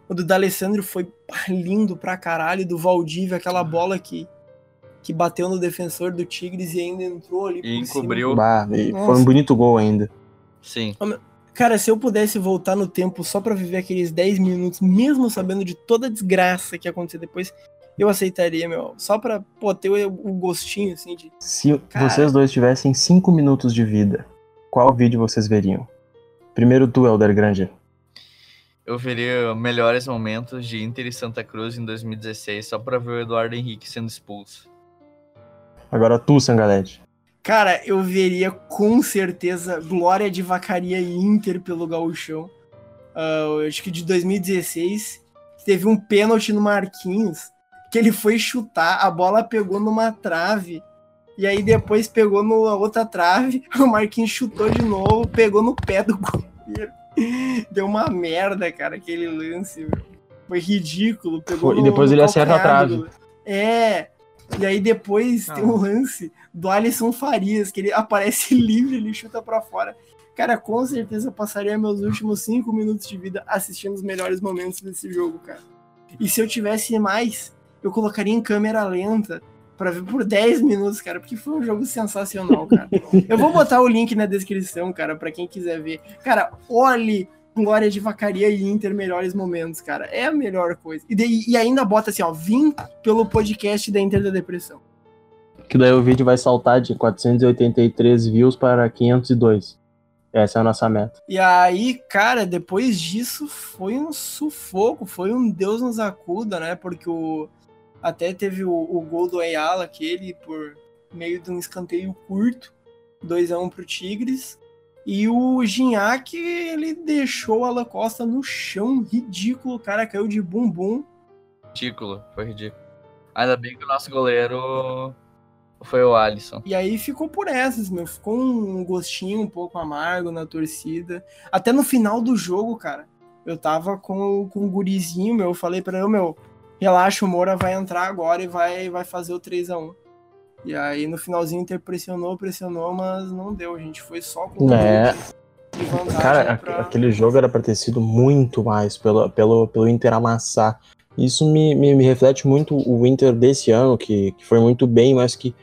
O do D'Alessandro foi lindo pra caralho, do Valdívia, aquela bola que, que bateu no defensor do Tigres e ainda entrou ali E encobriu. Bah, e foi um bonito gol ainda. Sim. Cara, se eu pudesse voltar no tempo só pra viver aqueles 10 minutos, mesmo sabendo de toda a desgraça que ia acontecer depois, eu aceitaria, meu. Só pra pô, ter o, o gostinho, assim, de. Se Cara. vocês dois tivessem cinco minutos de vida, qual vídeo vocês veriam? Primeiro tu, Helder Granger. Eu veria melhores momentos de Inter e Santa Cruz em 2016 só pra ver o Eduardo Henrique sendo expulso. Agora tu, Sangalete. Cara, eu veria com certeza Glória de Vacaria e Inter pelo Gauchão. Eu acho que de 2016 teve um pênalti no Marquinhos que ele foi chutar, a bola pegou numa trave. E aí depois pegou na outra trave, o Marquinhos chutou de novo, pegou no pé do goleiro. Deu uma merda, cara, aquele lance, meu. Foi ridículo. Pegou Foi- e depois ele acerta a trave. É. E aí depois tem Ah. um lance do Alisson Farias, que ele aparece livre, ele chuta pra fora. Cara, com certeza eu passaria meus últimos cinco minutos de vida assistindo os melhores momentos desse jogo, cara. E se eu tivesse mais, eu colocaria em câmera lenta pra ver por 10 minutos, cara, porque foi um jogo sensacional, cara. Eu vou botar o link na descrição, cara, pra quem quiser ver. Cara, olhe Glória de Vacaria e Inter melhores momentos, cara. É a melhor coisa. E, daí- e ainda bota assim, ó, vim pelo podcast da Inter da Depressão. Que daí o vídeo vai saltar de 483 views para 502. Essa é a nossa meta. E aí, cara, depois disso foi um sufoco, foi um Deus nos acuda, né? Porque o até teve o, o gol do Ayala, aquele por meio de um escanteio curto, 2 a 1 pro Tigres. E o Gignac, ele deixou o Alan Costa no chão, ridículo, o cara caiu de bumbum. Ridículo, foi ridículo. Ainda bem que o nosso goleiro foi o Alisson. E aí ficou por essas, meu. Ficou um gostinho um pouco amargo na torcida. Até no final do jogo, cara, eu tava com, com um gurizinho, meu. Eu falei pra ele, meu, relaxa, o Moura vai entrar agora e vai, vai fazer o 3 a 1 E aí no finalzinho o Inter pressionou, pressionou, mas não deu. A gente foi só com É. Cara, pra... aquele jogo era pra ter sido muito mais pelo, pelo, pelo Inter amassar. Isso me, me, me reflete muito o Inter desse ano, que, que foi muito bem, mas que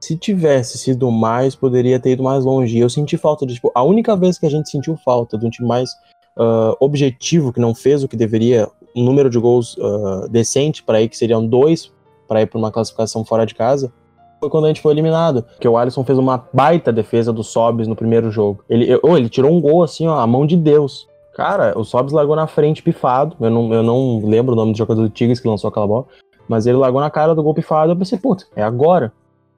se tivesse sido mais, poderia ter ido mais longe. E eu senti falta de, tipo, a única vez que a gente sentiu falta de um time mais ah, objetivo, que não fez o que deveria, um número de gols ah, decente para ir, que seriam dois para ir para uma classificação fora de casa, foi quando a gente foi eliminado. Que o Alisson fez uma baita defesa do Sobis no primeiro jogo. Ele, oh, ele tirou um gol assim, ó, a mão de Deus. Cara, o Sobis largou na frente pifado. Eu não, eu não lembro o nome do jogador do Tigres que lançou aquela bola. Mas ele largou na cara do gol pifado. Eu pensei, puta, é agora.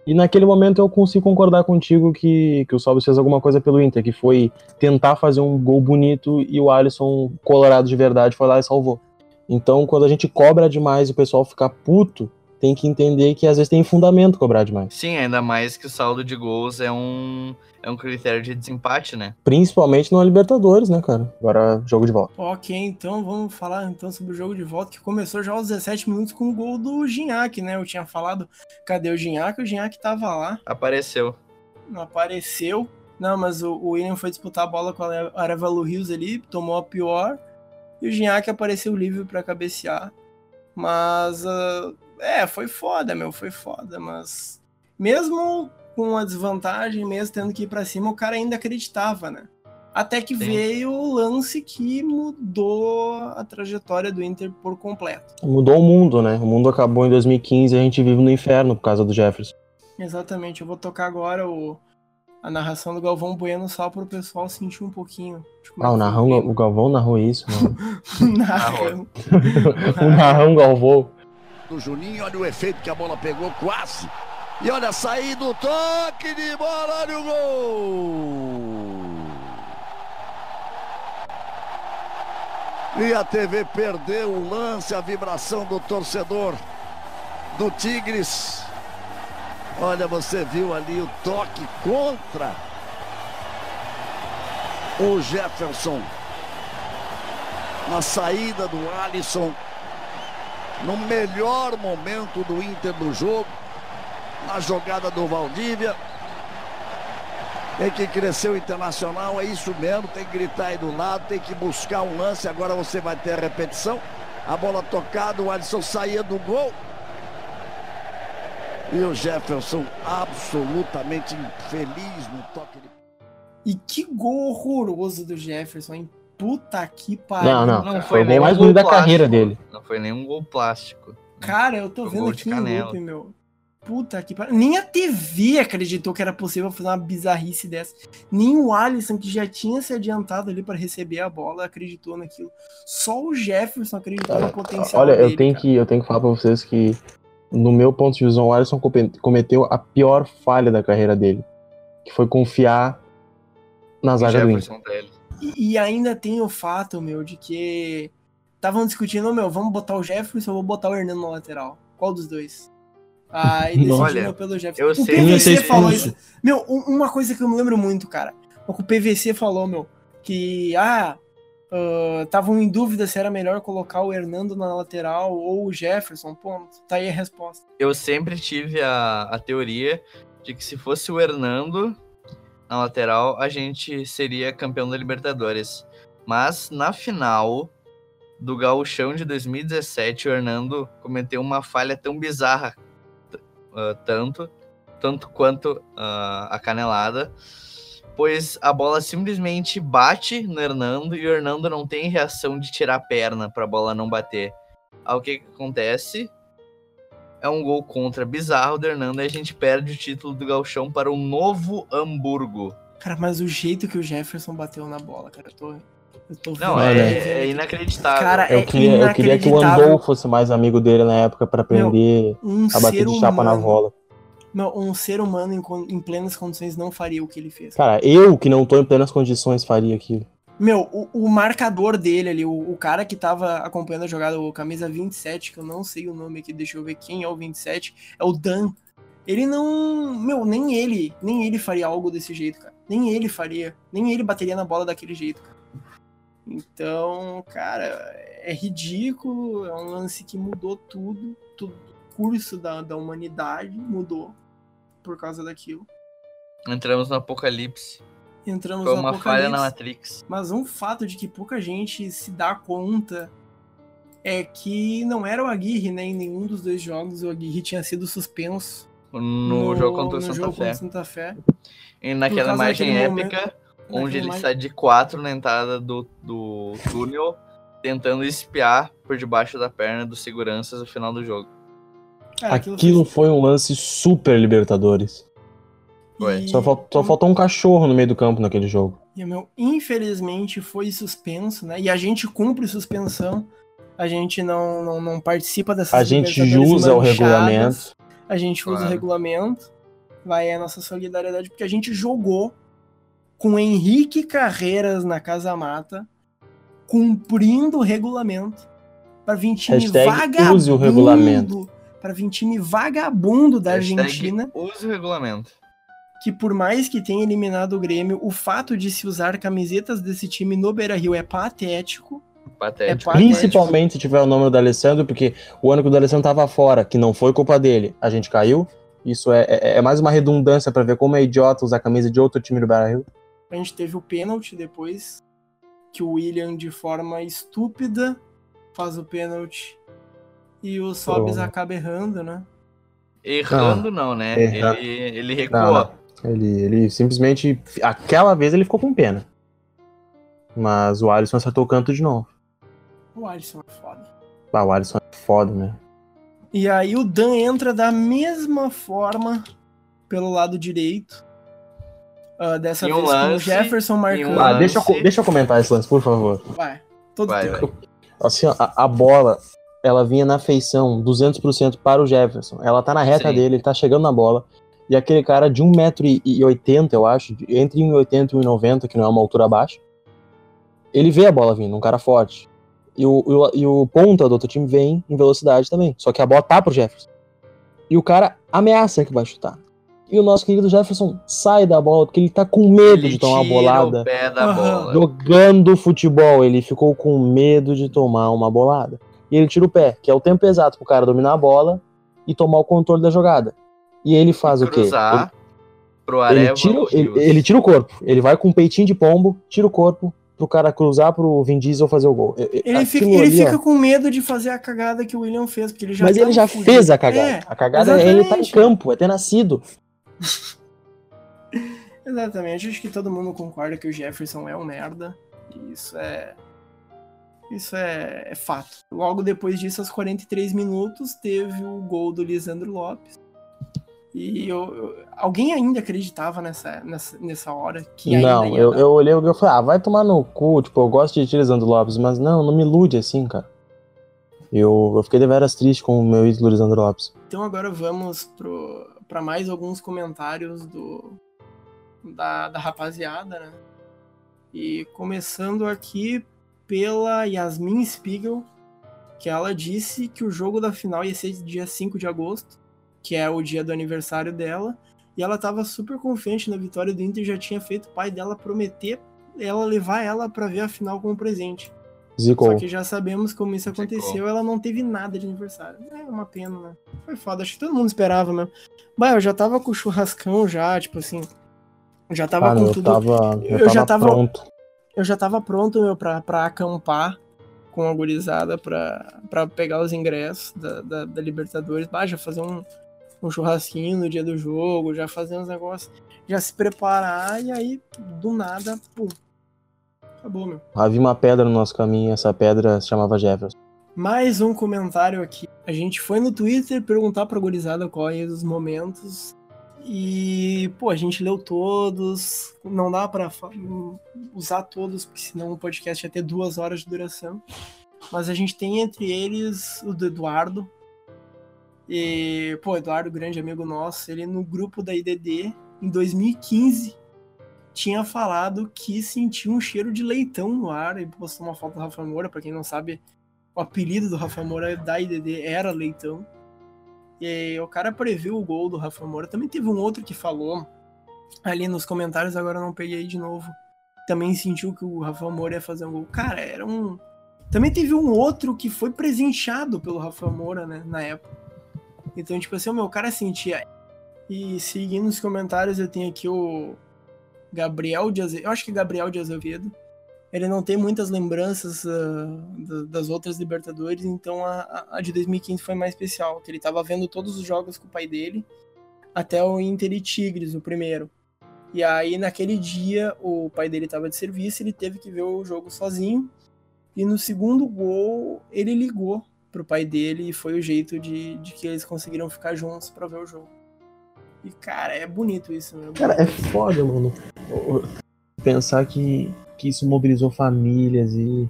E naquele momento eu consigo concordar contigo que, que o Sobis fez alguma coisa pelo Inter, que foi tentar fazer um gol bonito e o Alisson, colorado de verdade, foi lá e salvou. Então, quando a gente cobra demais e o pessoal fica puto, tem que entender que às vezes tem fundamento cobrar demais. Sim, ainda mais que o saldo de gols é um, é um critério de desempate, né? Principalmente no Libertadores, né, cara? Agora, jogo de volta. Ok, então vamos falar então sobre o jogo de volta, que começou já aos 17 minutos com o gol do Gignac, né? Eu tinha falado, cadê o Gignac? O Gignac tava lá, Apareceu. não apareceu. Não, mas o, o William foi disputar a bola com a Arevalo Rios ali, tomou a pior. E o Gignac apareceu livre pra cabecear. Mas, ah, é, foi foda, meu, foi foda. Mas, mesmo com a desvantagem, mesmo tendo que ir pra cima, o cara ainda acreditava, né? Até que Sim. veio o lance que mudou a trajetória do Inter por completo. Mudou o mundo, né? O mundo acabou em 2015 e a gente vive no inferno por causa do Jefferson. Exatamente, eu vou tocar agora o, a narração do Galvão Bueno só para o pessoal sentir um pouquinho. é Ah, o, narrão, o Galvão narrou isso, mano. Narrando. o narrão Galvão. do Juninho, olha o efeito que a bola pegou, quase. E olha a saída, o toque de bola, olha o gol! E a TV perdeu o lance, a vibração do torcedor do Tigres. Olha, você viu ali o toque contra o Jefferson. Na saída do Alisson no melhor momento do Inter do jogo, na jogada do Valdívia. Tem que crescer o Internacional, é isso mesmo, tem que gritar aí do lado, tem que buscar um lance, agora você vai ter a repetição. A bola tocada, o Alisson saía do gol. E o Jefferson absolutamente infeliz no toque de E que gol horroroso do Jefferson, hein? Puta que pariu. Não, não. Não Foi foi o gol nenhum mais bonito da carreira dele. Não foi nenhum gol plástico. Cara, eu tô Foi vendo aqui canela. loop, meu. Puta que pariu. Nem a TV acreditou que era possível fazer uma bizarrice dessa. Nem o Alisson, que já tinha se adiantado ali pra receber a bola, acreditou naquilo. Só o Jefferson acreditou no potencial Olha, dele. eu tenho, cara. que, eu tenho que falar pra vocês que, no meu ponto de visão, o Alisson come- cometeu a pior falha da carreira dele. Que foi confiar na zaga do Inter. E, e ainda tem o fato, meu, de que estavam discutindo, meu, vamos botar o Jefferson ou vou botar o Hernando na lateral? Qual dos dois? Aí decidiram Olha, pelo Jefferson. eu o sei PVC que- falou isso. Meu, um- uma coisa que eu me lembro muito, cara. O que o PVC falou, meu, que, ah, estavam em dúvida se era melhor colocar o Hernando na lateral ou o Jefferson. Ponto. Tá aí a resposta. Eu sempre tive a, a teoria de que se fosse o Hernando na lateral, a gente seria campeão da Libertadores. Mas na final do Gauchão de 2017, o Hernando cometeu uma falha tão bizarra, ah, tanto, tanto quanto ah, a canelada, pois a bola simplesmente bate no Hernando e o Hernando não tem reação de tirar a perna para a bola não bater. Aí o que, que acontece? É um gol contra bizarro do Hernando e a gente perde o título do Galchão para o Novo Hamburgo. Cara, mas o jeito que o Jefferson bateu na bola, cara, eu tô. Eu tô Não, é, é inacreditável. Cara, Eu é queria, eu queria que o inacreditável. Andou fosse mais amigo dele na época pra aprender Um a bater de chapa na humano- bola. Não, um ser humano em, em plenas condições não faria o que ele fez. Cara, eu que não tô em plenas condições faria aquilo. Meu, o, o marcador dele ali, o, o cara que tava acompanhando a jogada, o camisa 27, que eu não sei o nome aqui, deixa eu ver quem é o 27, é o Dan. Ele não. Meu, nem ele, nem ele faria algo desse jeito, cara. Nem ele faria. Nem ele bateria na bola daquele jeito, cara. Então, cara, é ridículo, é um lance que mudou tudo, tudo o curso da, da humanidade mudou por causa daquilo. Entramos no apocalipse. Entramos Foi no uma falha na apocalipse. Matrix. Mas um fato de que pouca gente se dá conta é que não era o Aguirre, né? Em nenhum dos dois jogos o Aguirre tinha sido suspenso. No, jogo contra o no Santa jogo Fé. contra o Santa Fé. E naquela imagem épica, momento- onde ele está de quatro na entrada do, do túnel, tentando espiar por debaixo da perna dos seguranças no final do jogo. Cara, Aquilo foi um lance super Libertadores. Foi. Só, fal- só faltou um cachorro no meio do campo naquele jogo. E, meu, infelizmente foi suspenso, né? E a gente cumpre suspensão. A gente não, não, não participa dessas A gente usa o manchadas. regulamento. A gente usa o Claro. regulamento. Vai a nossa solidariedade, porque a gente jogou com Henrique Carreiras na Casa Mata, cumprindo o regulamento. Para vir time Hashtag vagabundo. use o regulamento. Para vir time vagabundo da Hashtag Argentina Use o regulamento. que por mais que tenha eliminado o Grêmio, o fato de se usar camisetas desse time no Beira-Rio é patético. Patético. É patético. Principalmente se tiver o nome do Alessandro, porque o ano que o D'Alessandro tava fora, que não foi culpa dele, a gente caiu. Isso é, é, é mais uma redundância pra ver como é idiota usar a camisa de outro time do Brasil. A gente teve o pênalti depois, que o William, de forma estúpida, faz o pênalti e o Sobis Pô. acaba errando, né? Errando não, né? Erra- Ele, ele Não, recuou. não. Ele, ele simplesmente. Aquela vez ele ficou com pena. Mas o Alisson acertou o canto de novo. O Alisson é foda. Ah, o Alisson é foda, né? E aí o Dan entra da mesma forma pelo lado direito. Ah, dessa Em um vez com o lance, Jefferson um marcando. Ah, deixa, eu, lance. deixa eu comentar esse lance, por favor. Vai. Todo Vai, tempo. vai. Assim, ó, a, a bola, ela vinha na feição, 200% para o Jefferson. Ela tá na reta Sim. dele, ele tá chegando na bola. E aquele cara de 1,80m, eu acho, entre 1,80m e 1,90m, que não é uma altura baixa, ele vê a bola vindo, um cara forte. E o, e o, e o ponta do outro time vem em velocidade também. Só que a bola tá pro Jefferson. E o cara ameaça que vai chutar. E o nosso querido Jefferson sai da bola porque ele tá com medo Ele de tomar uma bolada o pé da bola. jogando futebol, ele ficou com medo de tomar uma bolada. E ele tira o pé, que é o tempo exato pro cara dominar a bola e tomar o controle da jogada. E ele faz o quê? Cruzar pro Ele, ele Areva tira, ele, ele tira o corpo, ele vai com um peitinho de pombo, tira o corpo pro cara cruzar pro Vin Diesel fazer o gol. E- e- Ele, fica, ele ali, fica com medo de fazer a cagada que o William fez, porque ele já Mas ele tava já fudido. fez a cagada. É, a cagada é ele tá em campo, é ter nascido. Exatamente, acho que todo mundo concorda que o Jefferson é um merda. E isso é. Isso é, é fato. Logo depois disso, aos 43 minutos, teve o gol do Lisandro Lopes. E eu, eu- alguém ainda acreditava nessa, nessa, nessa hora que Não, eu, dar? eu olhei e falei, ah, vai tomar no cu, tipo, eu gosto de Lisandro Lopes, mas não, não me ilude assim, cara. Eu, eu fiquei deveras triste com o meu ídolo Lisandro Lopes. Então agora vamos para mais alguns comentários do da, da rapaziada, né? E começando aqui pela Yasmin Spiegel, que ela disse que o jogo da final ia ser dia 5 de agosto, que é o dia do aniversário dela, e ela tava super confiante na vitória do Inter, já tinha feito o pai dela prometer ela levar ela para ver a final como presente. Zico. Só que já sabemos como isso aconteceu, ela não teve nada de aniversário. É uma pena, né? Foi foda, acho que todo mundo esperava mesmo. Bah, eu já tava com o churrascão já, tipo assim. Já tava Ah, com meu, tudo. tava, eu, eu já tava tava- pronto. Eu já tava pronto, meu, pra, pra acampar com a gurizada pra, pra pegar os ingressos da, da, da Libertadores. Bah, já fazer um, um churrasquinho no dia do jogo, já fazer uns negócios, já se preparar e aí, do nada, pum. Acabou, meu. Havia uma pedra no nosso caminho, essa pedra se chamava Jefferson. Mais um comentário aqui. A gente foi no Twitter perguntar pra gurizada quais é os momentos. E, pô, a gente leu todos. Não dá pra fa- usar todos, porque senão o podcast ia ter duas horas de duração. Mas a gente tem entre eles o do Eduardo. E, pô, Eduardo, grande amigo nosso, ele no grupo da IDD, em 2015, tinha falado que sentia um cheiro de leitão no ar e postou uma foto do Rafa Moura, pra quem não sabe, o apelido do Rafa Moura da IDD era Leitão. E o cara previu o gol do Rafa Moura. Também teve um outro que falou ali nos comentários, agora não peguei de novo. Também sentiu que o Rafa Moura ia fazer um gol. Cara, era um. Também teve um outro que foi presenteado pelo Rafa Moura, né, na época. Então, tipo assim, o meu cara sentia. E seguindo os comentários, eu tenho aqui o Gabriel de Azevedo. Eu acho que é Gabriel de Azevedo ele não tem muitas lembranças uh, da- das outras Libertadores, então a, a- a de 2015 foi mais especial, que ele estava vendo todos os jogos com o pai dele, até o Inter e Tigres, o primeiro. E aí, naquele dia, o pai dele estava de serviço, ele teve que ver o jogo sozinho, e no segundo gol, ele ligou pro pai dele, e foi o jeito de, de que eles conseguiram ficar juntos para ver o jogo. E, cara, é bonito isso, meu. Cara, é foda, mano. Pensar que, que isso mobilizou famílias e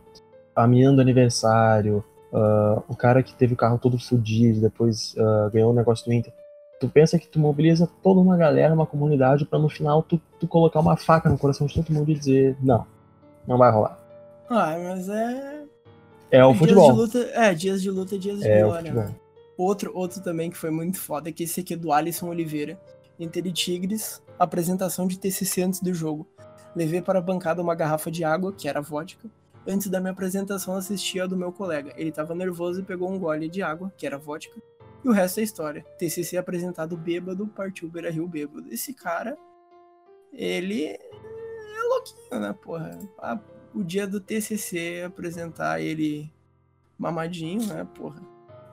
a menina do aniversário, ah, o cara que teve o carro todo fudido, depois ah, ganhou o negócio do Inter. Tu pensa que tu mobiliza toda uma galera, uma comunidade, pra no final tu, tu colocar uma faca no coração de todo mundo e dizer: não, não vai rolar. Ah, mas é. É o dias futebol. De luta, é, dias de luta, dias de É glória. né? Outro, outro também que foi muito foda, que esse aqui é do Alisson Oliveira. Inter e Tigres, apresentação de TCC antes do jogo. Levei para a bancada uma garrafa de água, que era vodka. Antes da minha apresentação, assisti a do meu colega. Ele tava nervoso e pegou um gole de água, que era vodka. E o resto é história. TCC apresentado bêbado, partiu Beira Rio bêbado. Esse cara, ele é louquinho, né, porra? Ah, o dia do TCC apresentar ele mamadinho, né, porra?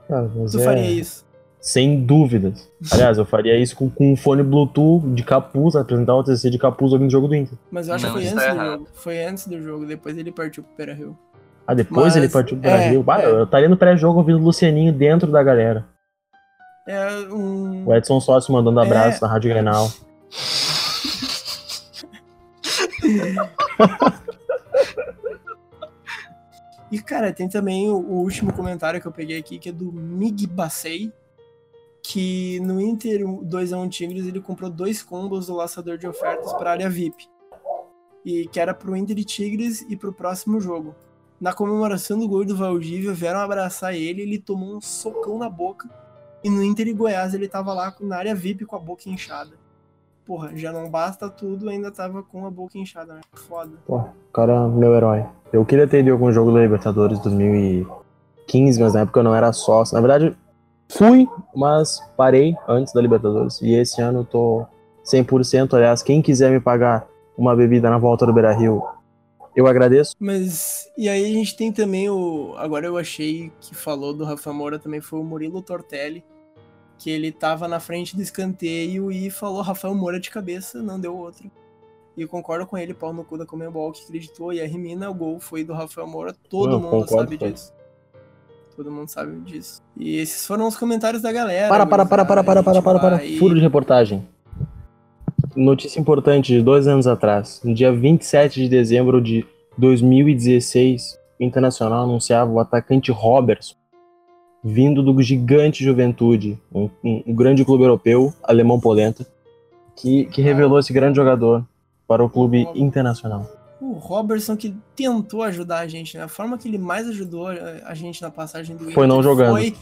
Cara, mas Tu é- faria isso? Sem dúvidas. Aliás, eu faria isso com, com um fone Bluetooth de capuz, apresentar o TCC de capuz ouvindo o jogo do Inter. Mas eu acho Não, que foi antes tá do jogo. Foi antes do jogo, depois ele partiu pro Beira Rio. Ah, depois Mas, ele partiu pro é, Brasil. Bah, é. Eu estaria no pré-jogo ouvindo o Lucianinho dentro da galera. É um. O Edson Sócio mandando abraço É. na Rádio Grenal. E, cara, tem também o, o último comentário que eu peguei aqui, que é do Mig Bassei, que no Inter 2x1 Tigres ele comprou dois combos do laçador de ofertas para área VIP. E que era pro Inter e Tigres e pro próximo jogo. Na comemoração do gol do Valdívia, vieram abraçar ele, ele tomou um socão na boca. E no Inter e Goiás ele tava lá na área VIP com a boca inchada. Porra, já não basta tudo, ainda tava com a boca inchada, né? Foda. O cara é meu herói. Eu queria ter ido algum jogo da Libertadores 2015, mas na época eu não era sócio. Na verdade, fui, mas parei antes da Libertadores. E esse ano eu tô 100%. Aliás, quem quiser me pagar uma bebida na volta do Beira Rio, eu agradeço. Mas, e aí a gente tem também o. Agora eu achei que falou do Rafa Moura também foi o Murilo Tortelli, que ele tava na frente do escanteio e falou Rafael Moura de cabeça, não deu outro. E eu concordo com ele, pau no cu da Comembol, que acreditou, e a Rimina, o gol foi do Rafael Moura, todo Não, mundo concordo sabe disso. Todo mundo sabe disso. E esses foram os comentários da galera. Para, para, para, para, para, para, para, para. vai- Furo de reportagem. Notícia importante de dois anos atrás. No dia 27 de dezembro de 2016, o Internacional anunciava o atacante Robertson, vindo do gigante Juventude, um, um- um grande clube europeu, alemão polenta, que, que revelou esse grande jogador para o clube internacional. O Robertson que tentou ajudar a gente, né? A forma que ele mais ajudou a a gente na passagem do Foi não jogando. Foi,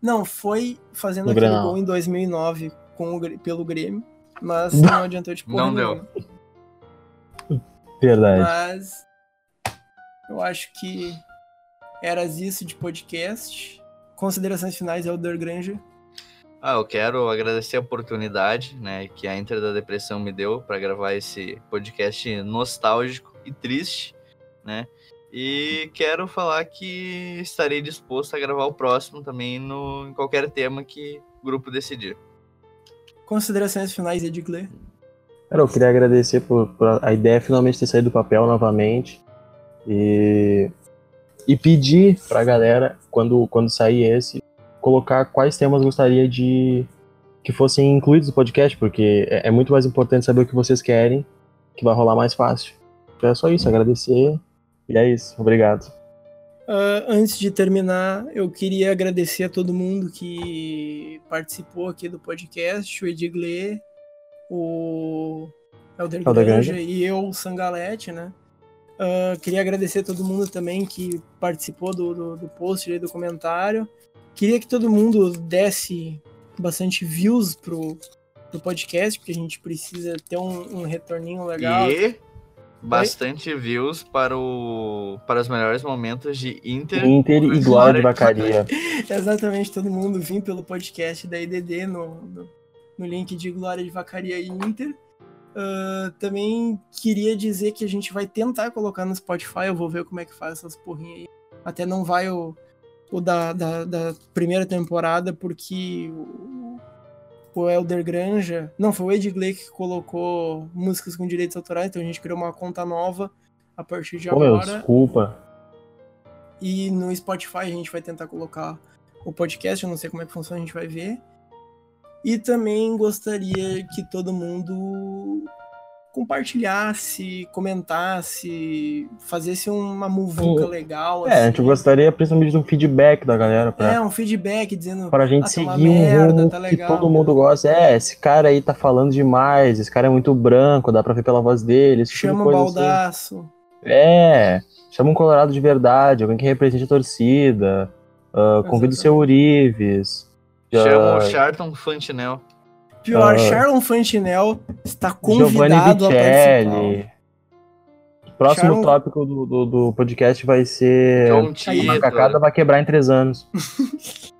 não, foi fazendo No aquele Grenal. gol em 2009 com o, pelo Grêmio, mas não adiantou de porra Não deu. Verdade. Mas eu acho que eras isso de podcast. Considerações finais, Elder Granger. Ah, eu quero agradecer a oportunidade, né, que a Inter da Depressão me deu para gravar esse podcast nostálgico e triste, né? E quero falar que estarei disposto a gravar o próximo também no em qualquer tema que o grupo decidir. Considerações finais, Edgley. Cara, eu queria agradecer por, por a ideia finalmente ter saído do papel novamente. E, e pedir pra galera, quando, quando sair esse, colocar quais temas gostaria de que fossem incluídos no podcast, porque é, é muito mais importante saber o que vocês querem, que vai rolar mais fácil. Então é só isso, agradecer. E é isso. Obrigado. Uh, antes de terminar, eu queria agradecer a todo mundo que participou aqui do podcast, o Edigley, o Elder Elder Granja e eu, o Sangalete, né? Uh, queria agradecer a todo mundo também que participou do, do, do post aí, do comentário. Queria que todo mundo desse bastante views pro, pro podcast, porque a gente precisa ter um, um retorninho legal. E bastante views para, o, para os melhores momentos de Inter. Inter e Glória de Vacaria. Exatamente, todo mundo vim pelo podcast da IDD no, no, no link de Glória de Vacaria e Inter. Ah, também queria dizer que a gente vai tentar colocar no Spotify, eu vou ver como é que faz essas porrinhas aí. Até não vai o, o da, da, da primeira temporada, porque o, o Elder Granja. Não, foi o Ed Gley que colocou músicas com direitos autorais, então a gente criou uma conta nova a partir de Pô, meu, agora. desculpa. E no Spotify a gente vai tentar colocar o podcast, eu não sei como é que funciona, a gente vai ver. E também gostaria que todo mundo compartilhasse, comentasse, fazesse uma muvuca legal. É, a gente assim. gostaria principalmente de um feedback da galera pra, É, um feedback dizendo. pra gente "Ah, tá seguir um merda, rumo tá que legal." todo mundo gosta. É, esse cara aí tá falando demais, esse cara é muito branco, dá pra ver pela voz dele. Tipo de Chama o coisa assim. baldaço. É, chama um Colorado de verdade, alguém que represente a torcida. ah, convida o seu Urives. Chama ah, o Charlton Fantinel. Pior, Ah. Charlon Fantinel está Giovanni convidado a participar. Próximo Sharon- tópico do, do, do podcast vai ser John a Tito. macacada vai quebrar em três anos.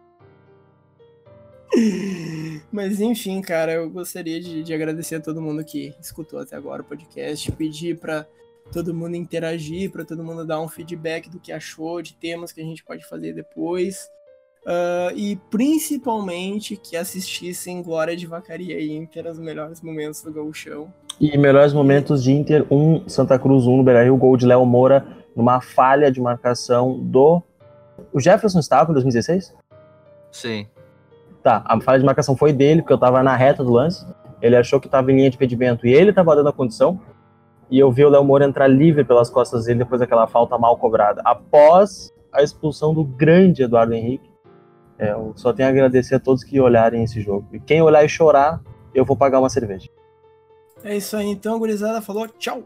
Mas enfim, cara, eu gostaria de, de agradecer a todo mundo que escutou até agora o podcast, pedir pra todo mundo interagir, pra todo mundo dar um feedback do que achou, de temas que a gente pode fazer depois. Ah, e principalmente que assistissem Glória de Vacaria e Inter, os melhores momentos do Gauchão. E melhores momentos de Inter 1, Santa Cruz 1 no Beira-Rio, gol de Léo Moura numa falha de marcação do... O Jefferson estava em 2016? Sim. Tá, a falha de marcação foi dele, porque eu tava na reta do lance. Ele achou que tava em linha de impedimento e ele tava dando a condição. E eu vi o Léo Moura entrar livre pelas costas dele depois daquela falta mal cobrada. Após a expulsão do grande Eduardo Henrique. É, eu só tenho a agradecer a todos que olharem esse jogo. E quem olhar e chorar, eu vou pagar uma cerveja. É isso aí então, gurizada. Falou, tchau!